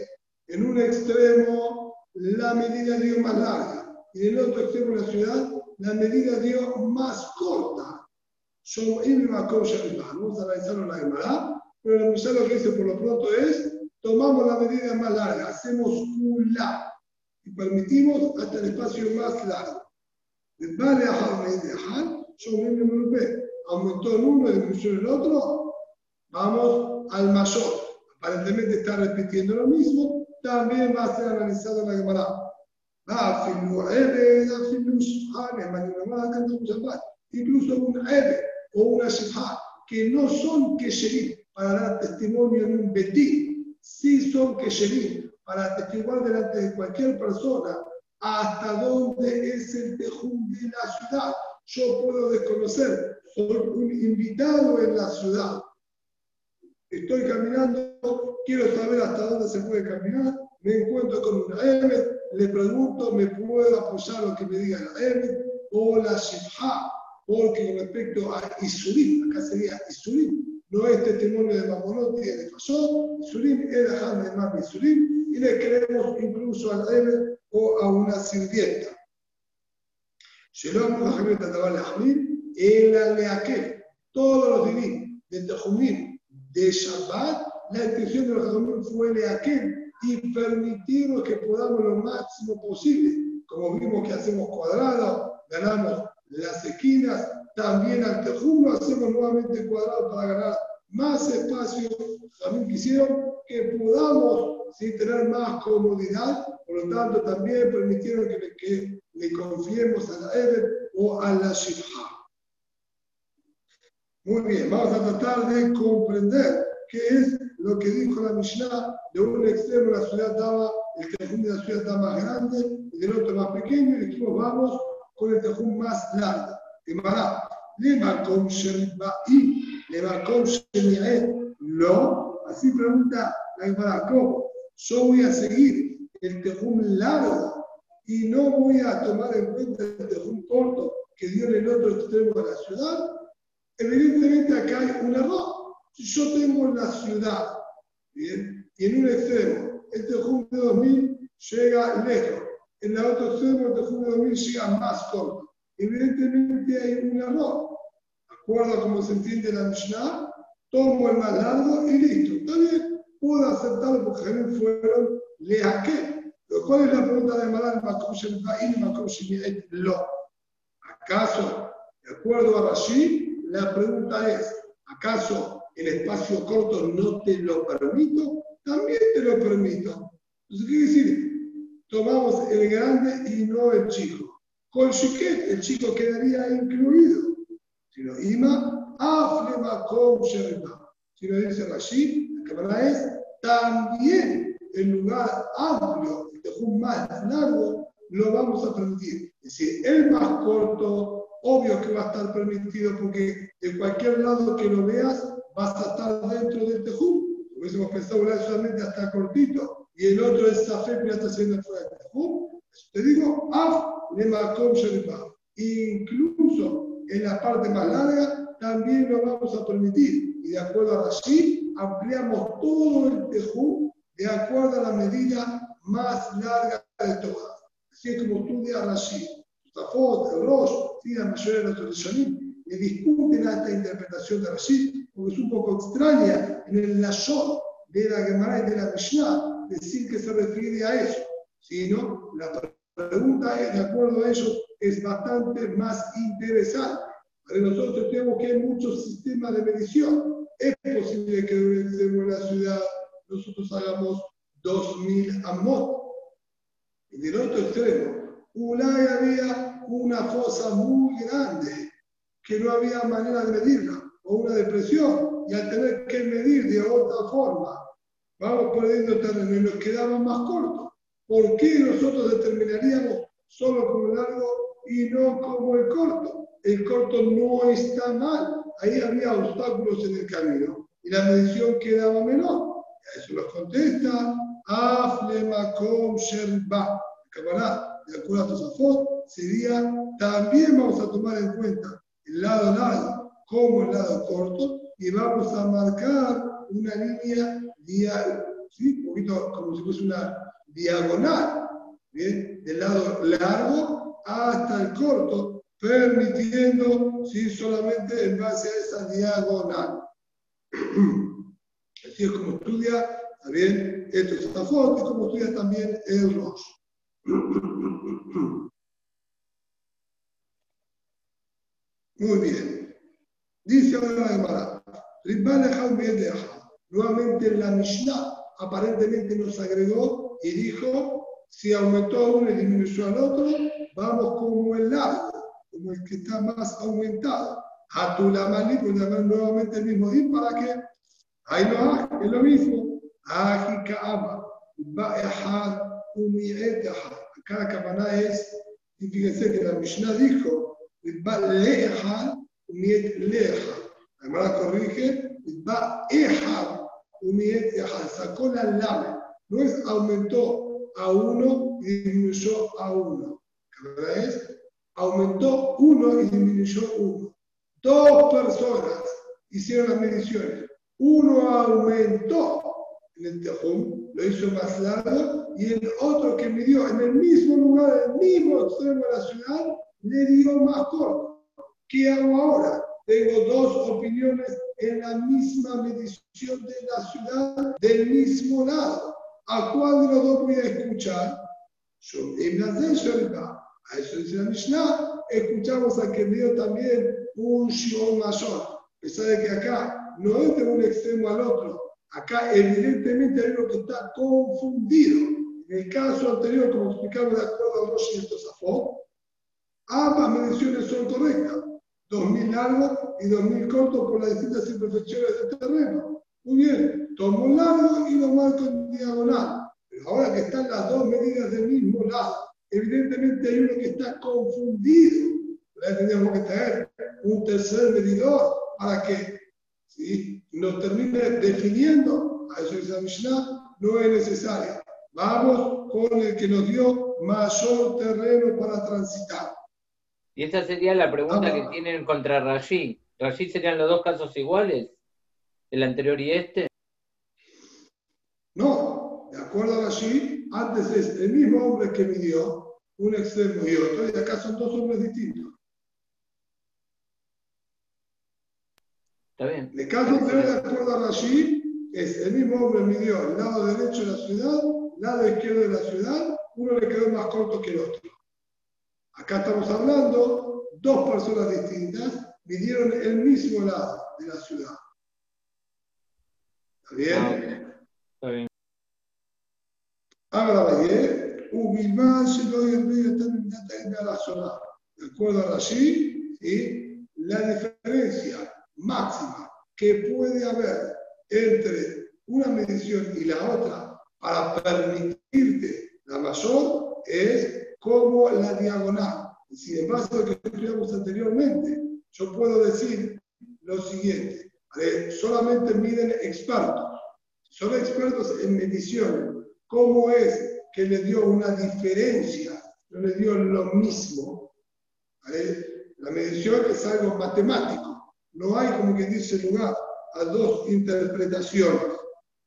en un extremo la medida dio más larga y en el otro extremo de la ciudad la medida dio más corta. Vamos a analizarlo la Gemara pero lo que dice por lo pronto es, tomamos la medida más larga, hacemos un la y permitimos hasta el espacio más largo. Vale a yo me aumentó el uno y disminuyó el otro, vamos al mayor. Aparentemente está repitiendo lo mismo, también va a ser analizado en la Gemara. Incluso un Ebe o una Shifha que no son Kesherim, para dar testimonio en un betí, sí son Kesherim, para testiguar delante de cualquier persona hasta dónde es el tejún de la ciudad. Yo puedo desconocer, soy un invitado en la ciudad. Estoy caminando, quiero saber hasta dónde se puede caminar, me encuentro con una Emet, le pregunto, ¿me puedo apoyar lo que me diga la Emet? O la Shifha, porque con respecto a Isurim, acá sería Isurim, no es testimonio de Mamonotti de Fasón, Surim era Han de Mami Surim, y le creemos incluso al Eber o a una sirvienta. Shalom Mohamed Tatabal Ahmid, el Leakel, todos los divinos de Tejumim de Shabbat, la intención de los Tejumim fue Leakel y permitirnos que podamos lo máximo posible. Como vimos que hacemos cuadrados, ganamos las esquinas, también al Tejum lo hacemos nuevamente cuadrado para ganar más espacio. También quisieron que podamos tener más comodidad, por lo tanto también permitieron que, le confiemos a la Eber o a la Shifha. Muy bien, vamos a tratar de comprender qué es lo que dijo la Mishnah. De un extremo la ciudad daba, el tejum de la ciudad estaba más grande y del otro más pequeño, y dijimos vamos con el tejum más largo. Gemara, Lemakom Sheribai, Lemakom Sheriaet, no, así pregunta la Gemara, ¿cómo? Yo voy a seguir el tejum largo y no voy a tomar en cuenta el tejum corto que dio en el otro extremo de la ciudad. Evidentemente acá hay un error. Si yo tengo la ciudad, ¿bien? y en un extremo el tejum de 2000 llega lejos, en el otro extremo el tejum de 2000 llega más corto evidentemente hay un error. acuerdo a cómo se entiende la Mishnah, tomo el más largo y listo. Está bien, puedo aceptarlo porque también fueron leaqué. ¿Cuál es la pregunta de Malan Lo? ¿Acaso, de acuerdo a Rashid, la pregunta es, ¿acaso el espacio corto no te lo permito? También te lo permito. Entonces, ¿qué quiere decir? Tomamos el grande y no el chico. Con Shuket, el chico quedaría incluido. Si lo ima, aflema con. Si lo dice Rashid, la cámara es también el lugar amplio, el tejum más largo, lo vamos a permitir. Es decir, el más corto, obvio que va a estar permitido porque de cualquier lado que lo veas vas a estar dentro del tejú. Hubiésemos pensado una solamente hasta cortito y el otro es Safé, ya está saliendo fuera del tejú. Te digo, Af, Lemakom Sheripa. Incluso en la parte más larga también lo vamos a permitir. Y de acuerdo a Rashid, ampliamos todo el tejú de acuerdo a la medida más larga de todas. Así es como estudia Rashid. Tafot, el Rosh, y la mayoría de los tradicionistas le discuten a esta interpretación de Rashid, porque es un poco extraña en el Lashon de la Gemara y de la Mishnah decir que se refiere a eso, sino la pregunta es, de acuerdo a ellos, es bastante más interesante. Para nosotros tenemos que hay muchos sistemas de medición. Es posible que en la ciudad nosotros hagamos 2000 amot. Y del otro extremo, Ulay había una fosa muy grande que no había manera de medirla, o una depresión, y al tener que medir de otra forma, vamos perdiendo terreno y nos quedaba más corto. ¿Por qué nosotros determinaríamos solo como largo y no como el corto? El corto no está mal, ahí había obstáculos en el camino y la medición quedaba menor. Eso nos contesta Aflemakom Sherba. de acuerdo a Tosafot, sería también vamos a tomar en cuenta el lado largo como el lado corto y vamos a marcar una línea diagonal, ¿sí? un poquito como si fuese una diagonal, del lado largo hasta el corto, permitiendo ¿sí? solamente en base a esa diagonal. Así es como estudia también esto es Zafot, y como estudia también el Rosh. Muy bien. Dice ahora la Gemara, Nuevamente en la Mishnah aparentemente nos agregó y dijo, si aumentó uno y disminuyó al otro, vamos como el largo, como el que está más aumentado. Hatulamali, pues nuevamente el mismo din para que ahí no es lo mismo. Ajika ama, ba'ehad, umi'etahad. Acá la cabana es, y fíjense que la Mishnah dijo, ba'lehad, umi'et lehad. Además corrige, ba'ehad, sacó la lame, no es aumentó a uno y disminuyó a uno. ¿Verdad es? Aumentó uno y disminuyó uno. Dos personas hicieron las mediciones. Uno aumentó en el tejón, lo hizo más largo, y el otro que midió en el mismo lugar, en el mismo extremo de la ciudad, le dio más corto. ¿Qué hago ahora? Tengo dos opiniones en la misma medición de la ciudad del mismo lado. ¿A cuál de los dos voy a escuchar? Yo, a eso dice la Mishnah, escuchamos a que dio también un Shion mayor. A pesar de que acá no es de un extremo al otro, acá evidentemente hay uno que está confundido. En el caso anterior, como explicamos de acuerdo a Rosh y Tosafot, ambas mediciones son correctas. 2.000 largos y 2.000 cortos por las distintas imperfecciones del terreno. Muy bien, tomo largo y lo marco en diagonal. Pero ahora que están las dos medidas del mismo lado, evidentemente hay uno que está confundido. Ahora tendríamos que traer un tercer medidor para que ¿sí? nos termine definiendo. A eso la Mishnah, no es necesario. Vamos con el que nos dio mayor terreno para transitar. Y esa sería la pregunta que tienen contra Rashid. ¿Rashid serían los dos casos iguales? ¿El anterior y este? No, de acuerdo a Rashid, antes es el mismo hombre que midió un extremo y otro, y acá son dos hombres distintos. Está bien. El caso anterior, de acuerdo a Rashid, es el mismo hombre midió el lado derecho de la ciudad, el lado izquierdo de la ciudad, uno le quedó más corto que el otro. Acá estamos hablando, dos personas distintas midieron el mismo lado de la ciudad. ¿Está bien? Ah, Está bien. Ahora, Ubilman se lo De acuerdo a Rashi, ¿sí? la diferencia máxima que puede haber entre una medición y la otra para permitirte la mayor es como la diagonal. Si en base a lo que estudiamos anteriormente, yo puedo decir lo siguiente. Solamente miden expertos. Son expertos en medición. ¿Cómo es que le dio una diferencia? No le dio lo mismo. ¿Vale? La medición es algo matemático. No hay, como que dice lugar, a dos interpretaciones.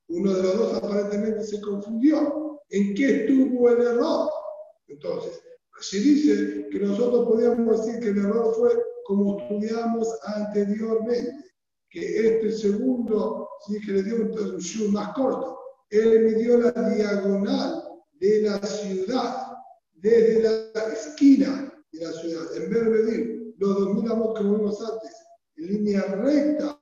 Uno de los dos aparentemente se confundió. ¿En qué estuvo el error? Entonces, si dice que nosotros podríamos decir que el error fue como estudiamos anteriormente, que este segundo, sí que le dio un show más corto, él midió la diagonal de la ciudad, desde la esquina de la ciudad, en vez de medir los 2000 amos que vimos antes, en línea recta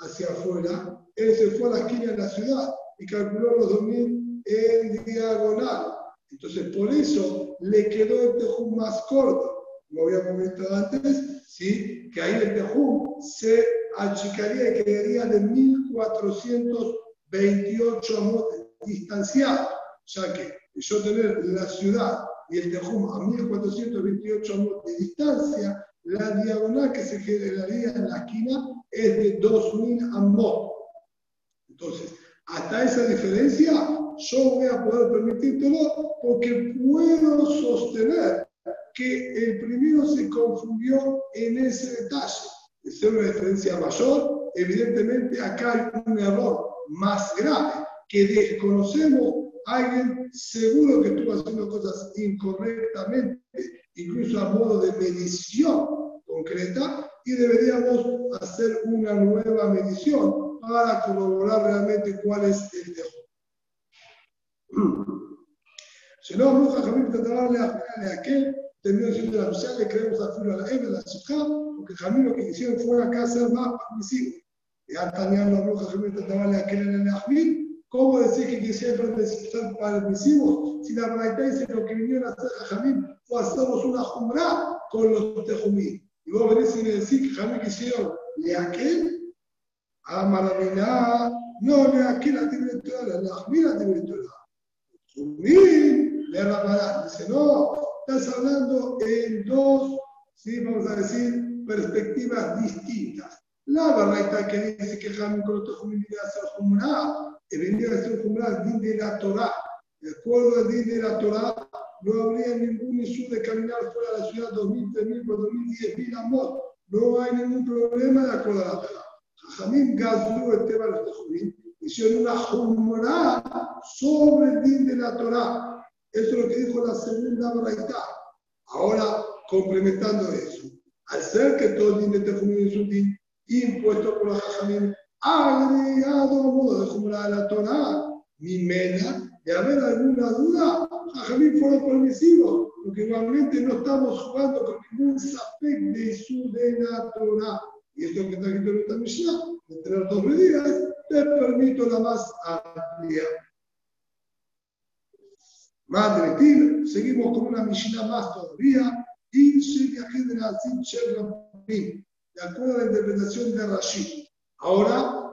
hacia afuera, él se fue a la esquina de la ciudad y calculó los 2000 en diagonal. Entonces, por eso le quedó el tejú más corto. Como habíamos visto antes, ¿sí? que ahí el tejú se achicaría y quedaría de 1428 amos distanciado, ya que yo tener la ciudad y el Tejum a 1428 amos de distancia, la diagonal que se generaría en la esquina es de 2000 amos. Entonces, hasta esa diferencia, yo voy a poder permitírtelo porque puedo sostener que el primero se confundió en ese detalle. Ser una diferencia mayor, evidentemente acá hay un error más grave que desconocemos. Alguien seguro que estuvo haciendo cosas incorrectamente, incluso a modo de medición concreta, y deberíamos hacer una nueva medición para corroborar realmente cuál es el dejo. Si no, Bruja Jamín tratará de aquel, terminó siendo la Misha, le creemos a Filo a la Eva, la Shukha, porque Jamín lo que hicieron fue acá ser más permisivo. Y Antañán la Bruja Jamín tratará de aquel en el Ajmín, ¿cómo decir que quisieron ser permisivos si la Braita dice que lo que vinieron a hacer a Jamín fue hacernos una jumra con los Tejumí? Y vos venís y me decís que Jamín quisieron de aquel, a Maravina, no, de aquel a Tibetora, la Ajmín a Tibetora. Jumín, le Ramadán. Dice, no, estás hablando en dos, ¿sí? vamos a decir, perspectivas distintas. La verdad que dice que Jamín viene a ser Jumra, y venía a ser el din de la Torah. De acuerdo al din de la Torah, no habría ningún issue de caminar fuera de la ciudad 2.000, 3.000, 4.000, 10.000 amos. No hay ningún problema de acuerdo a la Torah. Jamín Gazú, el tema de los Tejumín, hicieron una jumra sobre el din de la Torah. Eso es lo que dijo la segunda baraita. Ahora, complementando eso, al ser que todo el din de Tejumín es un din impuesto por la Jajamín, agregado a modo de jumra de la Torah, mi mena, de haber alguna duda, Jajamín fueron permisivos, porque igualmente no estamos jugando con ningún sapec de su de la Torah. Y esto que está escrito en esta Mishnah, de tener dos medidas, te permito la más amplia. Madre Tir, seguimos con una Mishnah más todavía. De acuerdo a la interpretación de Rashid. Ahora,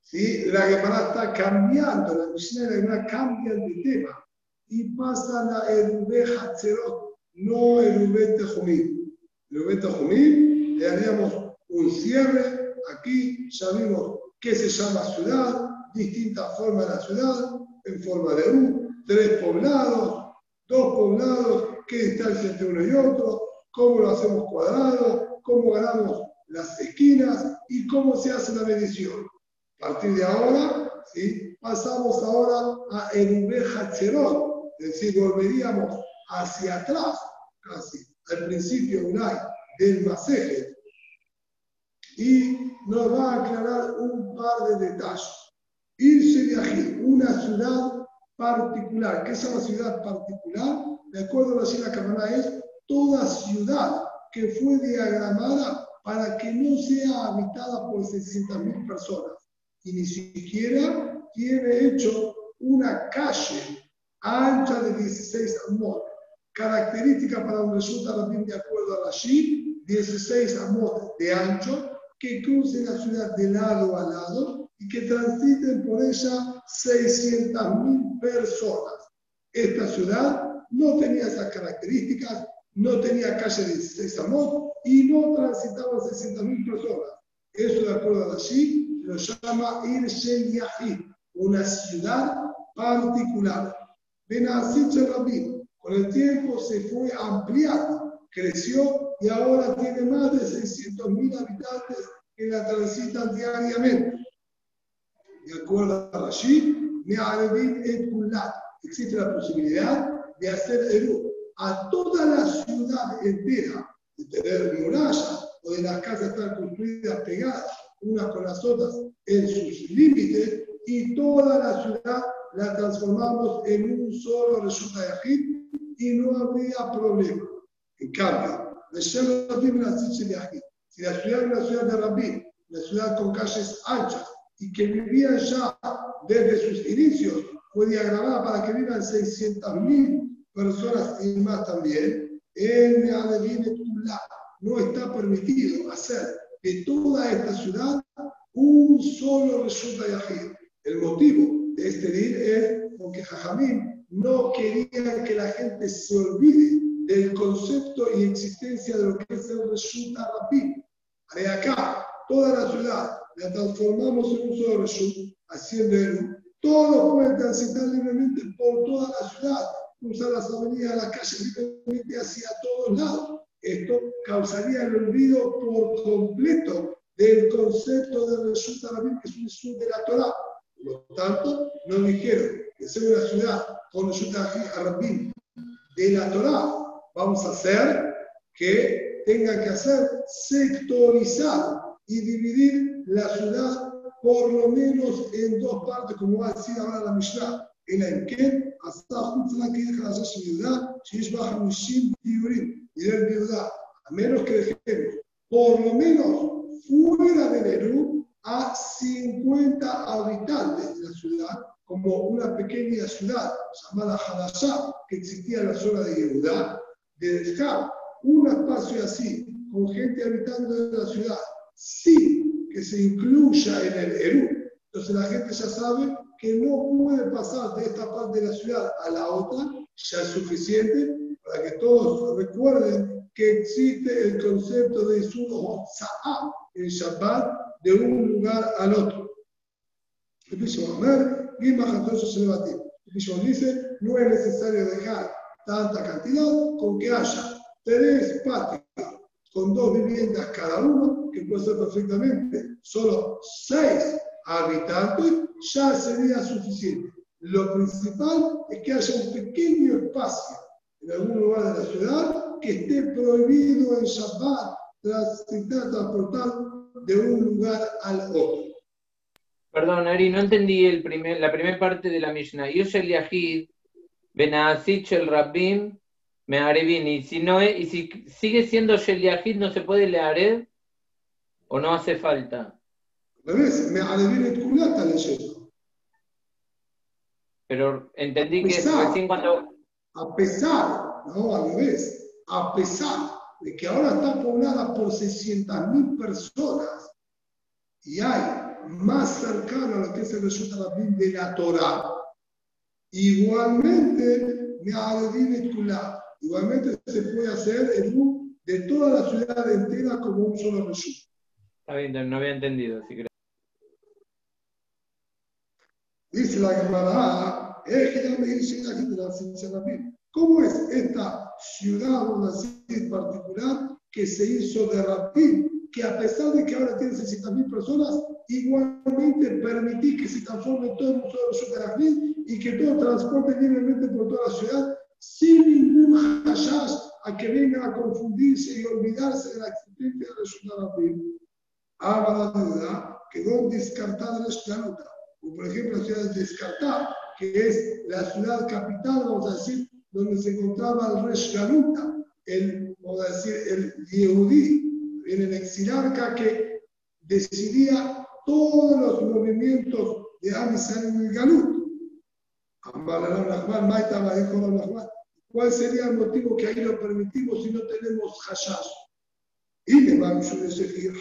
¿sí? la Gemara está cambiando, la Mishnah de la Gemara cambia de tema y pasa la Erube Hatzerot, no Erube Tejumim. Erube Tejumim, le haríamos un cierre. Aquí ya vimos qué se llama ciudad, distintas formas de la ciudad, en forma de U, tres poblados, dos poblados, qué distancia entre uno y otro, cómo lo hacemos cuadrado, cómo ganamos las esquinas y cómo se hace la medición. A partir de ahora, ¿sí? pasamos ahora a Erube Hatzerot, es decir, volveríamos hacia atrás, casi al principio del Maseje, y nos va a aclarar un par de detalles. Irse de aquí, una ciudad particular. ¿Qué es una ciudad particular? De acuerdo a la Kamana, es toda ciudad que fue diagramada para que no sea habitada por 600.000 personas y ni siquiera tiene hecho una calle ancha de 16 amot. Característica para un resulta también de acuerdo a la Shir, 16 amot de ancho que crucen la ciudad de lado a lado y que transiten por ella 600.000 personas. Esta ciudad no tenía esas características, no tenía calle de 16 amot y no transitaban 600.000 personas. Eso de acuerdo a Shir, lo llama Ir Shel Yahid, una ciudad particular. Benasit Rabin, con el tiempo se fue ampliando, creció y ahora tiene más de 600.000 habitantes que la transitan diariamente. De acuerdo a Rashid, Me'arevin et Kulat, existe la posibilidad de hacer Eru a toda la ciudad entera, de tener murallas o de las casas estar construidas pegadas unas con las otras en sus límites y toda la ciudad la transformamos en un solo resulta de Ajit y no habría problema. En cambio, si la ciudad es una ciudad de Rabí, una ciudad con calles anchas y que vivía ya desde sus inicios, fue diagramada para que vivan 600.000 personas y más también, en no está permitido hacer de toda esta ciudad un solo resulta Yahid. El motivo de este día es porque Jajamín no quería que la gente se olvide del concepto y existencia de lo que es el resulta Rapid. De acá, toda la ciudad la transformamos en un solo resulta, haciendo el todos pueden transitar libremente por toda la ciudad, cruzar las avenidas, las calles libremente hacia todos lados. Esto causaría el olvido por completo del concepto de resulta Rabin, que es un estudio de la Torah. Por lo tanto, nos dijeron que sea una ciudad con resulta Rabin de la Torah, vamos a hacer que tenga que hacer sectorizado y dividir la ciudad por lo menos en dos partes, como va a decir ahora la Mishnah. La que deja la ciudad, si es bajo un sin y del viuda, a menos que dejemos por lo menos fuera de Nerú a 50 habitantes de la ciudad, como una pequeña ciudad llamada Hadashah, que existía en la zona de Yehudá, de dejar un espacio así, con gente habitando en la ciudad, sin que se incluya en el Eru. Entonces la gente ya sabe que no puede pasar de esta parte de la ciudad a la otra, ya es suficiente para que todos recuerden que existe el concepto de su Hotza'ah, el Shabbat, de un lugar al otro. El dice, no es necesario dejar tanta cantidad con que haya tres patios con dos viviendas cada uno, que puede ser perfectamente solo seis habitantes, ya sería suficiente. Lo principal es que haya un pequeño espacio en algún lugar de la ciudad que esté prohibido en Shabbat transitar, transportar de un lugar al otro. Perdón, Ari, no entendí el primer, la primera parte de la Mishnah. Yushel Yahid, Benazich el Rabbim, Meharevin. Y si, no y si sigue siendo Shel Yahid, ¿no se puede leer? ¿O no hace falta? Pero entendí que recién cuando. A pesar, no, al revés, a pesar de que ahora está poblada por 600.000 personas y hay más cercano a lo que es el resultado de la Torah, igualmente, igualmente se puede hacer el de toda la ciudad entera como un solo resultado. No había entendido, así que... Dice la Gemara, ¿cómo es esta ciudad, una ciudad particular que se hizo de Rapid que a pesar de que ahora tiene 60.000 personas, igualmente permití que se transforme todo en un solo superafín y que todo transporte libremente por toda la ciudad sin ningún hashash a que venga a confundirse y olvidarse de la existencia de Resultarafín. Ahora duda quedó descartada la ciudad, como por ejemplo la ciudad de Descartar, que es la ciudad capital, vamos a decir, donde se encontraba el Resh el, vamos a decir, el Yehudí, el exilarca que decidía todos los movimientos de Amisal el Galut. ¿Cuál sería el motivo que ahí lo permitimos si no tenemos hashash? Y le vamos a decir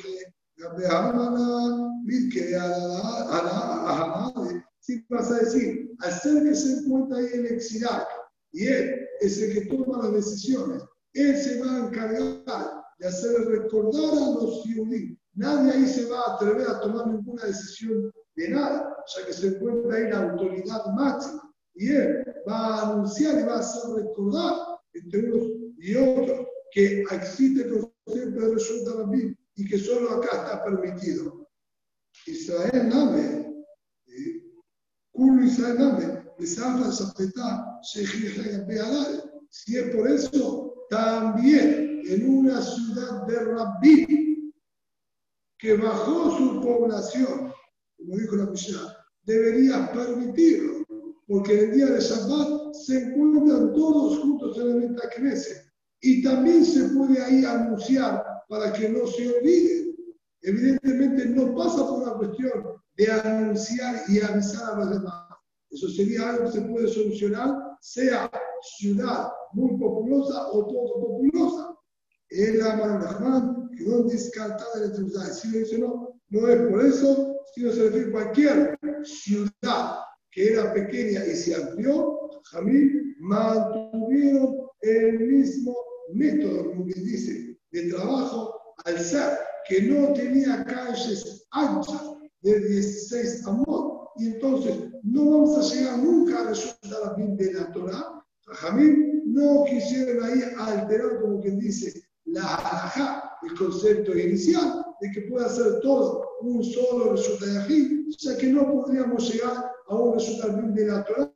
si vas a decir, hacer que se encuentra ahí el exilarca y él es el que toma las decisiones, él se va a encargar de hacer recordar a los judíos. Nadie ahí se va a atrever a tomar ninguna decisión de nada, ya que se encuentra ahí la autoridad máxima. Y él va a anunciar y va a hacer recordar entre unos y otros que existe el concepto de resulta Rabbi y que solo acá está permitido. Israel Name, Kulo Israel Name, les habla Si es por eso, también en una ciudad de Rabbi que bajó su población, como dijo la Mishnah, debería permitirlo, porque el día de Shabbat se encuentran todos juntos en el Knesset y también se puede ahí anunciar para que no se olviden. Evidentemente no pasa por una cuestión de anunciar y avisar a los demás. Eso sería algo que se puede solucionar, sea ciudad muy populosa o poco populosa. El Amar que no descarta de la electricidad. Si dice no, no es por eso, sino se refiere a cualquier ciudad que era pequeña y se amplió, Jamil mantuvieron el mismo método, como quien dice, de trabajo, al ser que no tenía calles anchas de 16 amor, y entonces no vamos a llegar nunca a resultar a de la Torah. Jamil no quisieron ahí alterar, como quien dice, la halajá, el concepto inicial de que pueda ser todo un solo resultado ya que no podríamos llegar a un resultado de la Torah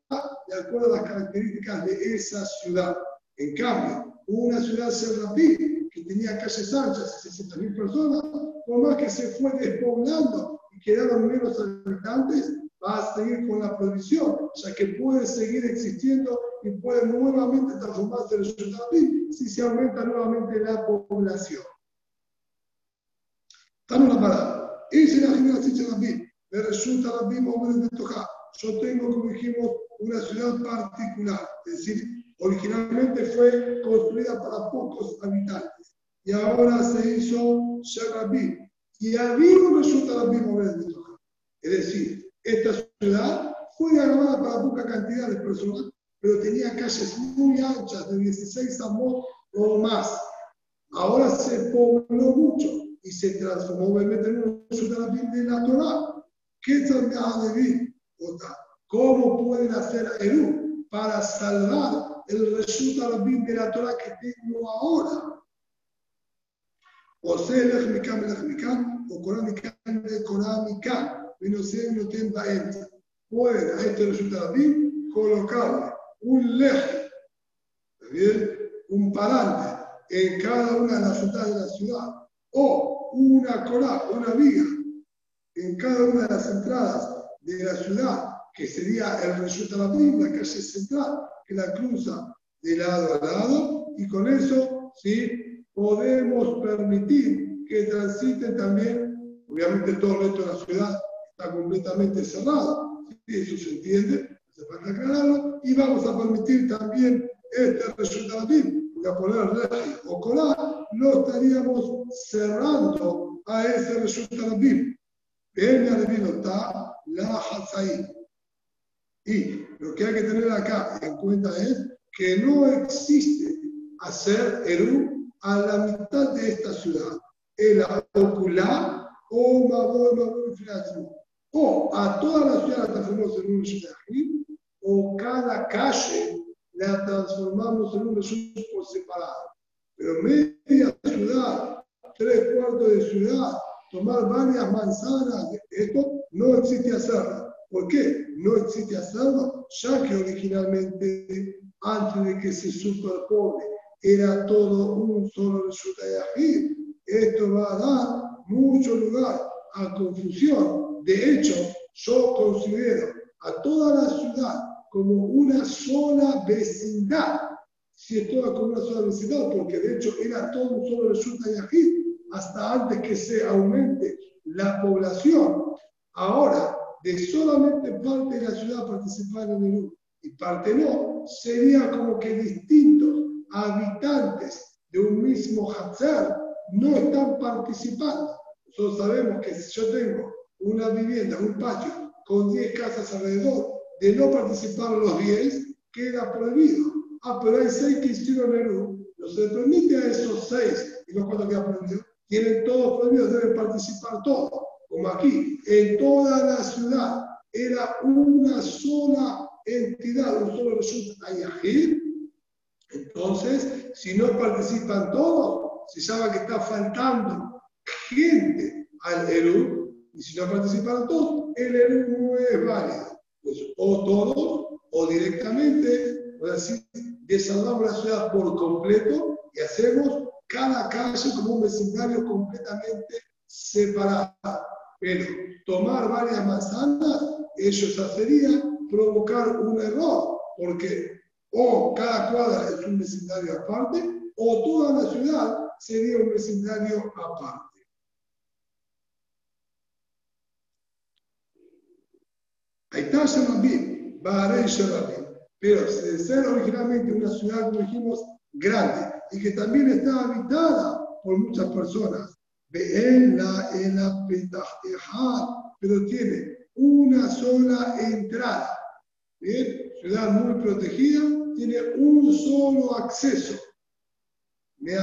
de acuerdo a las características de esa ciudad. En cambio, una ciudad serrapí tenía calles anchas, 60.000 personas, por más que se fue despoblando y quedaron menos habitantes, va a seguir con la prohibición, ya que puede seguir existiendo y puede nuevamente transformarse en serrapí si se aumenta nuevamente la población. Estamos la parada. Esa es la generación serrapí. Me resulta la misma de tocar. Yo tengo, como dijimos, una ciudad particular, es decir, Originalmente fue construida para pocos habitantes y ahora se hizo Sharabim. Y había un resultado mismo Es decir, esta ciudad fue grabada para poca cantidad de personas, pero tenía calles muy anchas, de 16 amos o más. Ahora se pobló mucho y se transformó obviamente en un resultado de la Torah. ¿Qué de? ¿Cómo pueden hacer Eru para salvar el resultado de la Torah que tengo ahora. El Ejmikam, o Corán Mikam, el Corán Mikam, no sé, no tenga entra. Pueden a este resultado colocarle un leje, bien, un parante en cada una de las ciudades de la ciudad, o una corá, una viga, en cada una de las entradas de la ciudad, que sería el resultado la calle central, que la cruza de lado a lado y con eso ¿sí? Podemos permitir que transiten también, obviamente todo el resto de la ciudad está completamente cerrado, eso se entiende, hace falta aclararlo, y vamos a permitir también este resultado porque a poner rey o colar lo estaríamos cerrando a ese resultado bien. Ven vino está la Hatzaí. Y lo que hay que tener acá en cuenta es que no existe hacer Eru a la mitad de esta ciudad, el ocular o o a toda la ciudad la transformamos en un Shidahim, o cada calle la transformamos en un Reshut por separado. Pero media ciudad, tres cuartos de ciudad, tomar varias manzanas, esto no existe hacerlo. ¿Por qué? No existe hacerlo, ya que originalmente, antes de que se superpone, era todo un solo resultado Esto va a dar mucho lugar a confusión. De hecho, yo considero a toda la ciudad como una sola vecindad. Si es toda como una sola vecindad, porque de hecho era todo un solo resultado hasta antes que se aumente la población. Ahora, de solamente parte de la ciudad participar en el y parte no, sería como que distintos habitantes de un mismo Hatzar no están participando. Nosotros sabemos que si yo tengo una vivienda, un patio con 10 casas alrededor, de no participar los 10, queda prohibido. Ah, pero hay 6 que hicieron Nerú. No se permite a esos 6, y no cuando queda prohibido, tienen todos prohibidos, deben participar todos, como aquí, en toda la ciudad era una sola entidad, un solo resulta Ayahid, entonces, si no participan todos, se sabe que está faltando gente al Eru, y si no participan todos, el Eru no es válido. Pues, o todos, o directamente, o así, desarmamos la ciudad por completo y hacemos cada calle como un vecindario completamente separado. Pero tomar varias manzanas, ellos hacerían provocar un error, porque o cada cuadra es un vecindario aparte, o toda la ciudad sería un vecindario aparte. Ahí está Sherabim, Bahrein Sherabim. Pero de ser originalmente una ciudad, como dijimos, grande y que también está habitada por muchas personas, pero tiene una sola entrada. ¿Bien? Ciudad muy protegida, tiene un solo acceso. et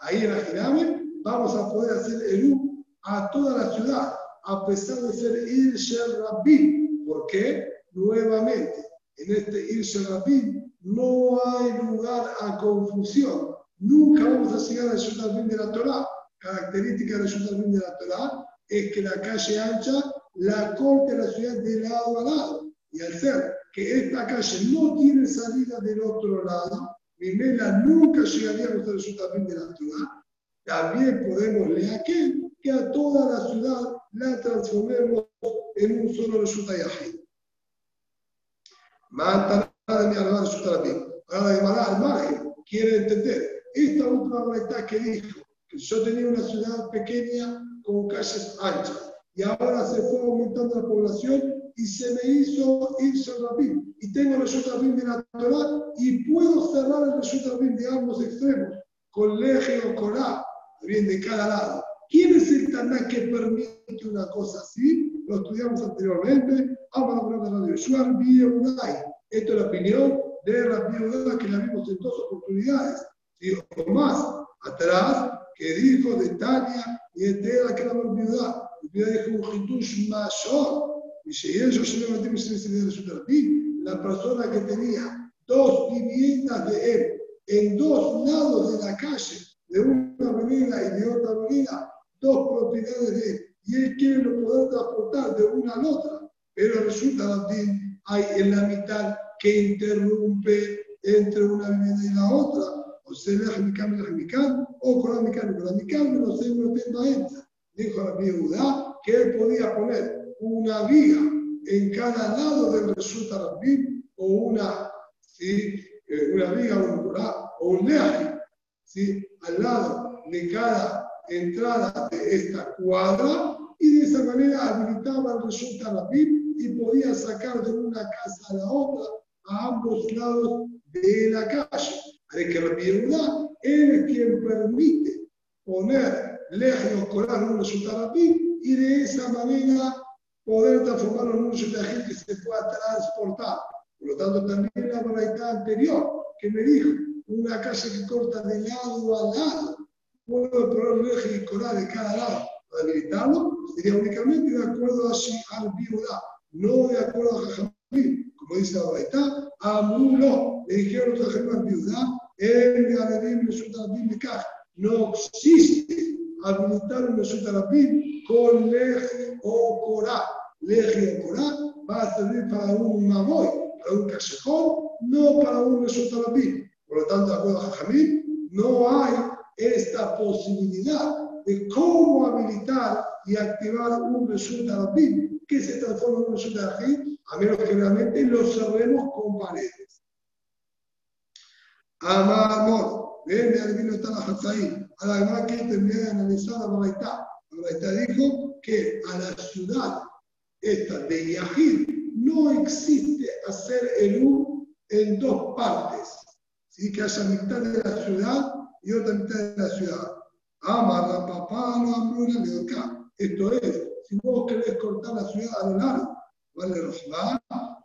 Ahí en Ajirame vamos a poder hacer el U a toda la ciudad, a pesar de ser Ir Rabin. ¿Por qué? Nuevamente, en este Ir Rabin no hay lugar a confusión. Nunca vamos a llegar al Shutarbin de la Torah. Característica del Shutarbin de la Torah es que la calle ancha la corte la ciudad de lado a lado. Y al ser que esta calle no tiene salida del otro lado, Mimela nunca llegaríamos al Shutarbin de la Torah. También podemos leer aquel que a toda la ciudad la transformemos en un solo Resulta Yahid. Manta de mi alma Ahora de al margen quiere entender esta última verdad que dijo que yo tenía una ciudad pequeña con calles anchas y ahora se fue aumentando la población y se me hizo irse al Rabín. Y tengo el Rabín de la Torah y puedo cerrar el Rabín de ambos extremos, con leje o corá, bien de cada lado. ¿Quién es el Taná que permite una cosa así? Lo estudiamos anteriormente. Vamos a hablar de la Esta es la opinión de Rabbi que la vimos en dos oportunidades. Dijo más atrás que dijo de Tania y de Tera que la viuda. La viuda dijo un mayor. La persona que tenía dos viviendas de él en dos lados de la calle, de una avenida y de otra avenida, dos propiedades de él, y él quiere no poder transportar de una a la otra, pero resulta que hay en la mitad que interrumpe entre una vivienda y la otra, o se le la o con la micán, con la micán, no sé, no tengo entra. Dijo la viuda que él podía poner una viga en cada lado del resulta Rabim, o una, ¿sí? Eh, una viga o un leaje, ¿sí? al lado de cada entrada de esta cuadra, y de esa manera habilitaba el resulta Rabim y podía sacar de una casa a la otra a ambos lados de la calle. Hay que Yehuda, él es quien permite poner legios colar en un Yutarapim y de esa manera poder transformarlo en un Yutarapim que se pueda transportar. Por lo tanto, también la variedad anterior que me dijo, una calle que corta de lado a lado, puedo poner legios y colar de cada lado para habilitarlo, sería únicamente de acuerdo a al Yehuda, no de acuerdo a Jajamim como dice la Braita, Amulo, le dijeron los Germán Viuda, el Garedim Mesutarabim Mekaj. No existe habilitar un Mesutarabim con leje o corá. Leje o corá va a servir para un mamoy, para un callejón, no para un Mesutarabim. Por lo tanto, de acuerdo a no hay esta posibilidad de cómo habilitar y activar un Mesutarabim que se transforma en un Mesutarabim a menos que realmente lo cerremos con paredes. Amor, ven adivino está la ahí. A la verdad que terminé de analizar la Baraita. La Baraita dijo que a la ciudad esta de Yahid no existe hacer el U en dos partes. ¿sí? Que haya mitad de la ciudad y otra mitad de la ciudad. Amar papá, no hambruna, Esto es, si vos querés cortar la ciudad a lo largo ¿Vale? Rosman,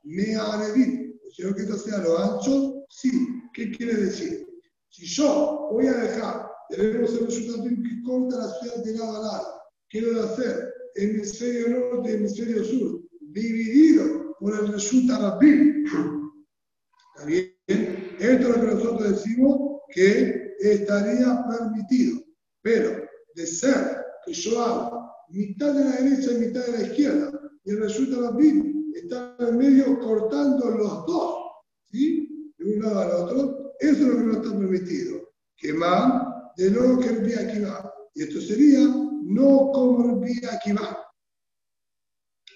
me arevit. que esto sea lo ancho, sí. ¿Qué quiere decir? Si yo voy a dejar tenemos el Reshut que corta la ciudad de lado. ¿Qué debe hacer? Hemisferio norte y hemisferio sur, dividido por el Reshut Arabim. ¿Está bien? Esto es lo que nosotros decimos que estaría permitido. Pero de ser que yo hago mitad de la derecha y mitad de la izquierda, y el Reshut Arabim está en el medio cortando los dos, ¿sí? De un lado al otro, eso es lo que no está permitido. Que más de no que el aquí va. Y esto sería no como el aquí va.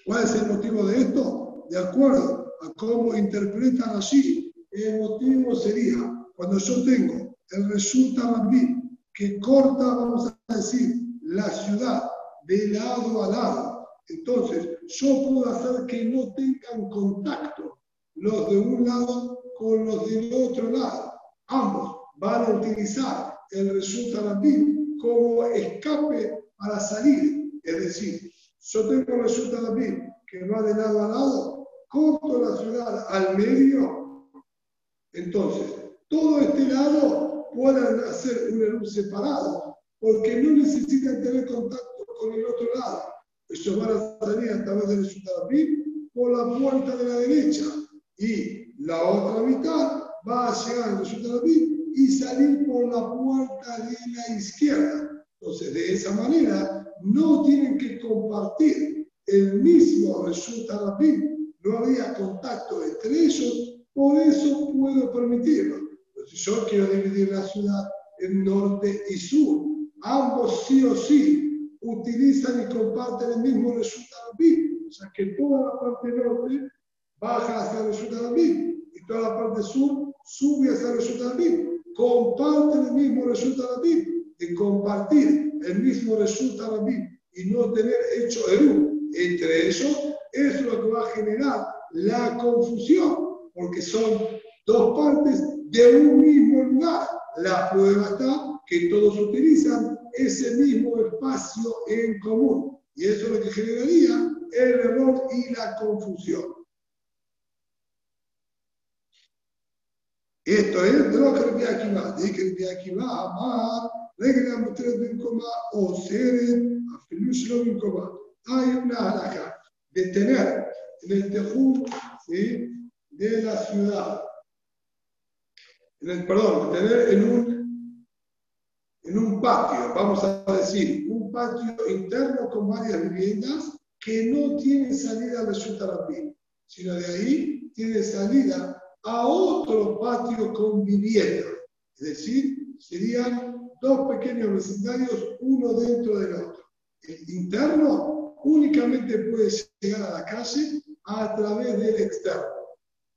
¿Cuál es el motivo de esto? De acuerdo a cómo interpreta Rashi, el motivo sería cuando yo tengo el resulta Rabbi que corta, vamos a decir, la ciudad de lado a lado. Entonces, yo puedo hacer que no tengan contacto los de un lado con los del otro lado. Ambos van a utilizar el resulta Rabbi como escape para salir. Es decir, yo tengo el resulta Rabbi que va de lado a lado, corto la ciudad al medio. Entonces, todo este lado pueden hacer un error separado, porque no necesitan tener contacto con el otro lado. Ellos van a salir a través del resulta Rabbi por la puerta de la derecha y la otra mitad va a llegar al resulta Rabbi y salir por la puerta de la izquierda. Entonces, de esa manera, no tienen que compartir el mismo resulta rápido. No había contacto entre ellos, por eso puedo permitirlo. si yo quiero dividir la ciudad en norte y sur, ambos sí o sí utilizan y comparten el mismo resulta rápido. O sea que toda la parte norte baja hacia el resulta rápido y toda la parte sur sube hacia el resulta rápido comparten el mismo resultado de compartir el mismo resultado y no tener hecho Eru entre ellos, es lo que va a generar la confusión, porque son dos partes de un mismo lugar. La prueba está que todos utilizan ese mismo espacio en común. Y eso es lo que generaría el error y la confusión. Esto es de los Kerbiakiva, de Kerbiakiva, Amar, regla Mutret Benkoma, o Seret, Afilushlo Benkoma. Hay una halakha de tener en el Tejum ¿sí? de la ciudad, en el, perdón, de tener en un, en un patio, vamos a decir, un patio interno con varias viviendas que no tiene salida de Shutarabim, sino de ahí tiene salida a otro patio con vivienda. Es decir, serían dos pequeños vecindarios, uno dentro del otro. El interno únicamente puede llegar a la calle a través del externo.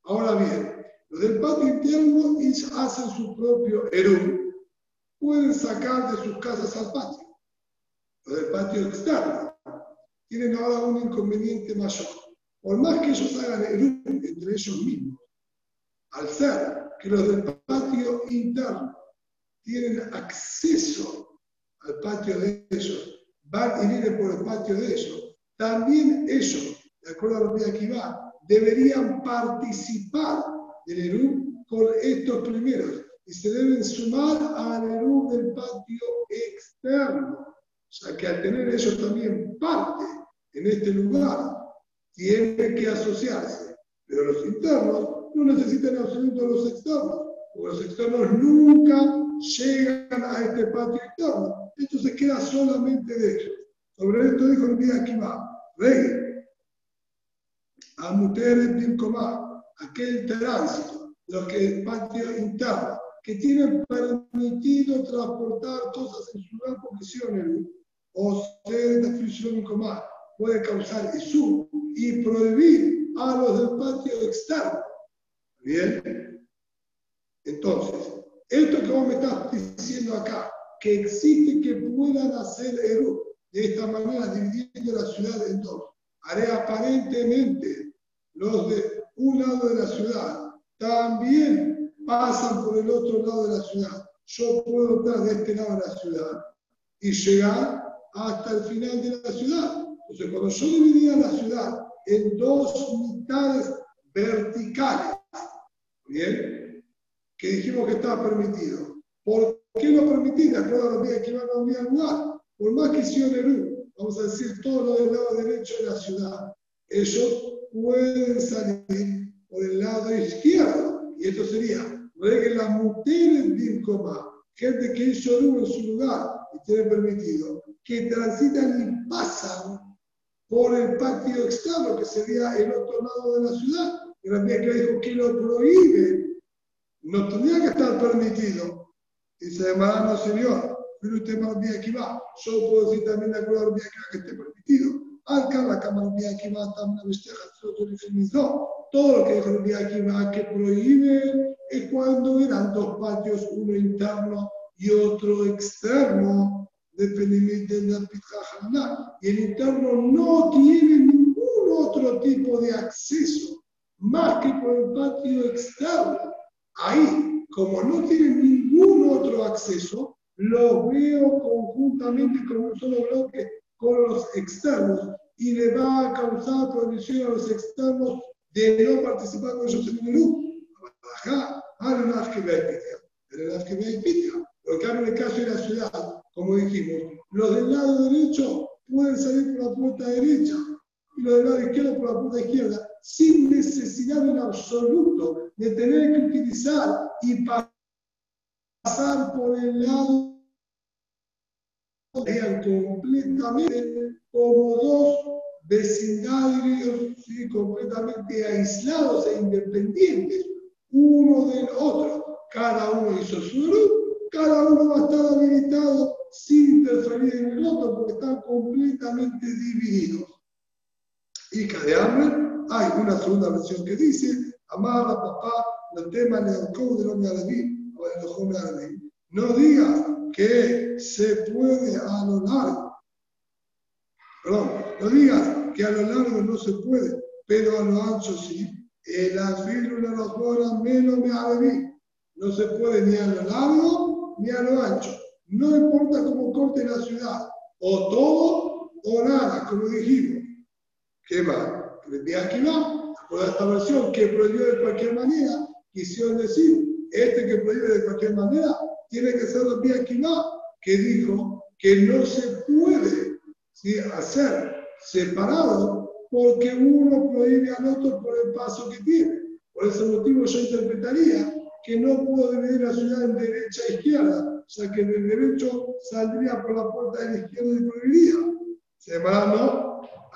Ahora bien, los del patio interno hacen su propio erú. Pueden sacar de sus casas al patio. Los del patio externo tienen ahora un inconveniente mayor. Por más que ellos hagan erú entre ellos mismos, al ser que los del patio interno tienen acceso al patio de ellos, van y vienen por el patio de ellos, también ellos, de acuerdo a lo que aquí va, deberían participar del ERU con estos primeros y se deben sumar al ERU del patio externo. O sea que al tener ellos también parte en este lugar, tienen que asociarse. Pero los internos no necesitan absoluto los externos, porque los externos nunca llegan a este patio externo. Esto se queda solamente de ellos. Sobre esto dijo el día va, rey, a mujeres aquel tránsito, los que el patio interno, que tienen permitido transportar cosas en su gran posición, o ser de fricción comá, puede causar eso y prohibir a los del patio externo Bien. Entonces, esto que vos me estás diciendo acá, que existe que puedan hacer Eru de esta manera, dividiendo la ciudad en dos. Haré aparentemente los de un lado de la ciudad también pasan por el otro lado de la ciudad. Yo puedo estar de este lado de la ciudad y llegar hasta el final de la ciudad. Entonces, cuando yo dividía la ciudad en dos mitades verticales, Bien, que dijimos que estaba permitido. ¿Por qué lo permitís? De acuerdo a los días que van a unir al lugar. Por más que Sionerú, vamos a decir todo lo del lado derecho de la ciudad, ellos pueden salir por el lado izquierdo. Y esto sería, regla mujeres bien coma, gente que Sionerú en su lugar y tiene permitido, que transitan y pasan por el patio externo, que sería el otro lado de la ciudad. Y la que dijo que lo prohíbe, no tendría que estar permitido. Dice, hermano, señor, pero usted me aquí va. Yo puedo decir también de acuerdo a que que esté permitido. Acá la cámara aquí va, también todo lo que dijo el aquí va que prohíbe es cuando eran dos patios, uno interno y otro externo dependiente de la Y el interno no tiene ningún otro tipo de acceso más que por el patio externo. Ahí, como no tiene ningún otro acceso, lo veo conjuntamente como un solo bloque con los externos y le va a causar prohibición a los externos de no participar con ellos en el grupo. Que Porque en el caso de la ciudad, como dijimos, los del lado derecho pueden salir por la puerta derecha y los del lado izquierdo por la puerta izquierda, sin necesidad en absoluto de tener que utilizar y pasar por el lado completamente como dos vecindarios completamente aislados e independientes, uno del otro. Cada uno hizo su cada uno va a estar habilitado sin interferir en el otro porque están completamente divididos. Y cada hay una segunda versión que dice, amar a papá, no tema de No digas que se puede a lo largo. Perdón, no digas que a lo largo no se puede, pero a lo ancho sí. El afirmo de los bolas menos me No se puede ni a lo largo ni a lo ancho. No importa cómo corte la ciudad, o todo o nada, como dijimos. ¿Qué va? Aquí va, por esta versión que prohibió de cualquier manera, quisieron decir, este que prohíbe de cualquier manera, tiene que ser el aquí va, que dijo que no se puede hacer separado porque uno prohíbe al otro por el paso que tiene. Por ese motivo yo interpretaría que no puedo dividir la ciudad en derecha e izquierda, sea que del derecho saldría por la puerta de la izquierda y prohibiría. Se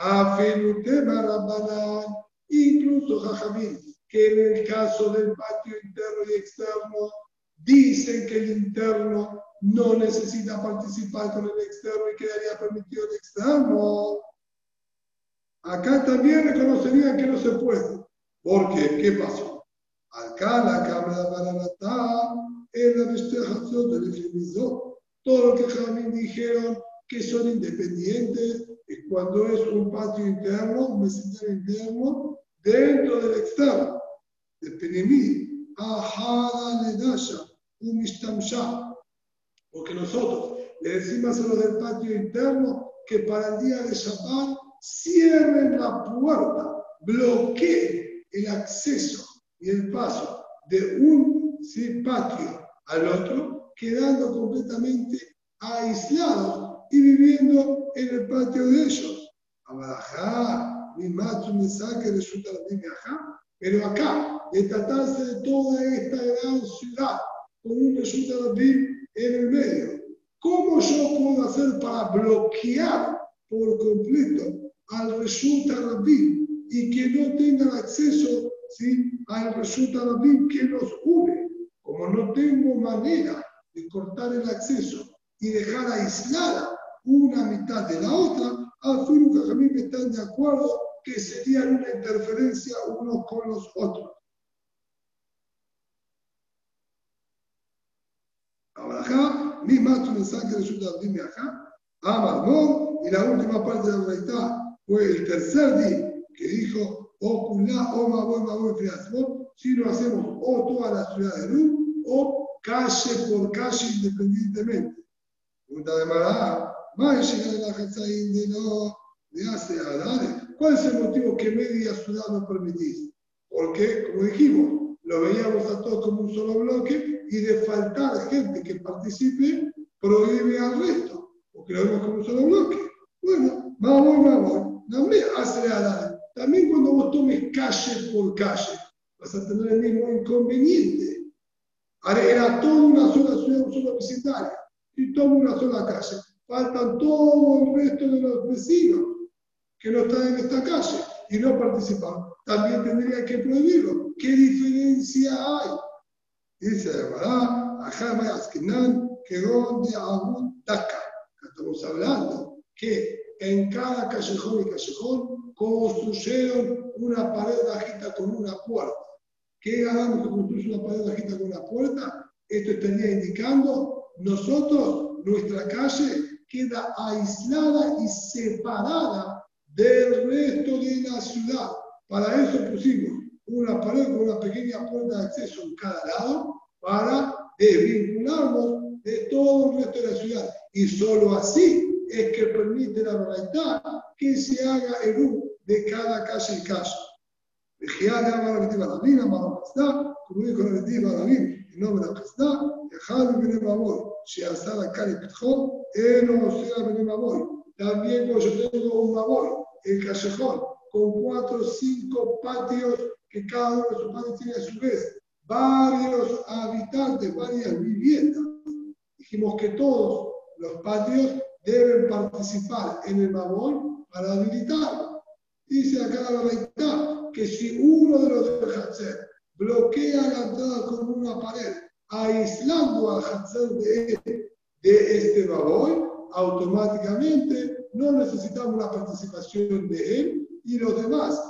va, A Fenutema Rabbanán, incluso Jajamín, que en el caso del patio interno y externo, dicen que el interno no necesita participar con el externo y quedaría permitido el externo. Acá también reconocerían que no se puede. ¿Por qué? ¿Qué pasó? Acá la Cámara para matar en la del Todo lo que Jamín dijeron que son independientes es cuando es un patio interno, un vecindario interno, dentro del externo. De Penimí, Ajada Ledasha, un. Porque nosotros le decimos a los del patio interno que para el día de Shabbat cierren la puerta, bloqueen el acceso y el paso de un patio al otro, quedando completamente aislados y viviendo en el patio de ellos. mi macho me saque resulta la Pero acá, de tratarse de toda esta gran ciudad, con un resulta en el medio, ¿cómo yo puedo hacer para bloquear por completo al resulta Rabin y que no tengan acceso ¿sí? al resulta Rabin que nos une? como no tengo manera de cortar el acceso y dejar aislada una mitad de la otra, fin me están de acuerdo que serían una interferencia unos con los otros. Ahora acá, mi macho mensaje resulta dime acá, ama no, y la última parte de la verdad fue el tercer día que dijo, o kulá, o ma, si lo hacemos o toda la ciudad de Luz, o calle por calle independientemente. Pregunta de Mará, la ¿Cuál es el motivo que media ciudad no permitís? Porque, como dijimos, lo veíamos a todos como un solo bloque y de faltar gente que participe, prohíbe al resto, porque lo vemos como un solo bloque. Bueno, vamos, vamos. También hace a También cuando vos tomes calle por calle, vas a tener el mismo inconveniente. Era toda una sola ciudad, un solo vecindario, y toda una sola calle. Faltan todo el resto de los vecinos que no están en esta calle y no participan. También tendría que prohibirlo. ¿Qué diferencia hay? Dice ¿verdad? Ajá, Askenan, que donde Abu Taka. Estamos hablando que en cada callejón y callejón construyeron una pared bajita con una puerta. ¿Qué hagamos que construir una pared bajita con una puerta? Esto estaría indicando, nosotros, nuestra calle queda aislada y separada del resto de la ciudad. Para eso pusimos una pared con una pequeña puerta de acceso en cada lado para desvincularnos de todo el resto de la ciudad. Y solo así es que permite la verdad que se haga el uso de cada calle y calle. como dijo la en nombre de la También cuando yo tengo un amor, el callejón, con cuatro o cinco patios que cada uno de sus patios tiene a su vez varios habitantes, varias viviendas. Dijimos que todos los patios deben participar en el mamón para habilitarlo. Dice acá la verdad que si uno de los del bloquea la entrada con una pared, aislando al Hatzer de, de este babón, automáticamente no necesitamos la participación de él y los demás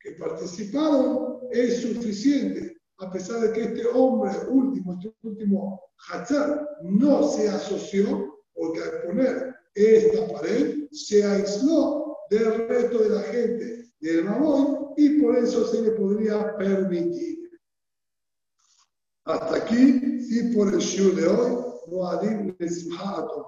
que participaron es suficiente, a pesar de que este hombre último, este último Hatzar, no se asoció, porque al poner esta pared se aisló del resto de la gente del Mamón y por eso se le podría permitir. Hasta aquí, sí, por el show de hoy, Moadim Nesmato.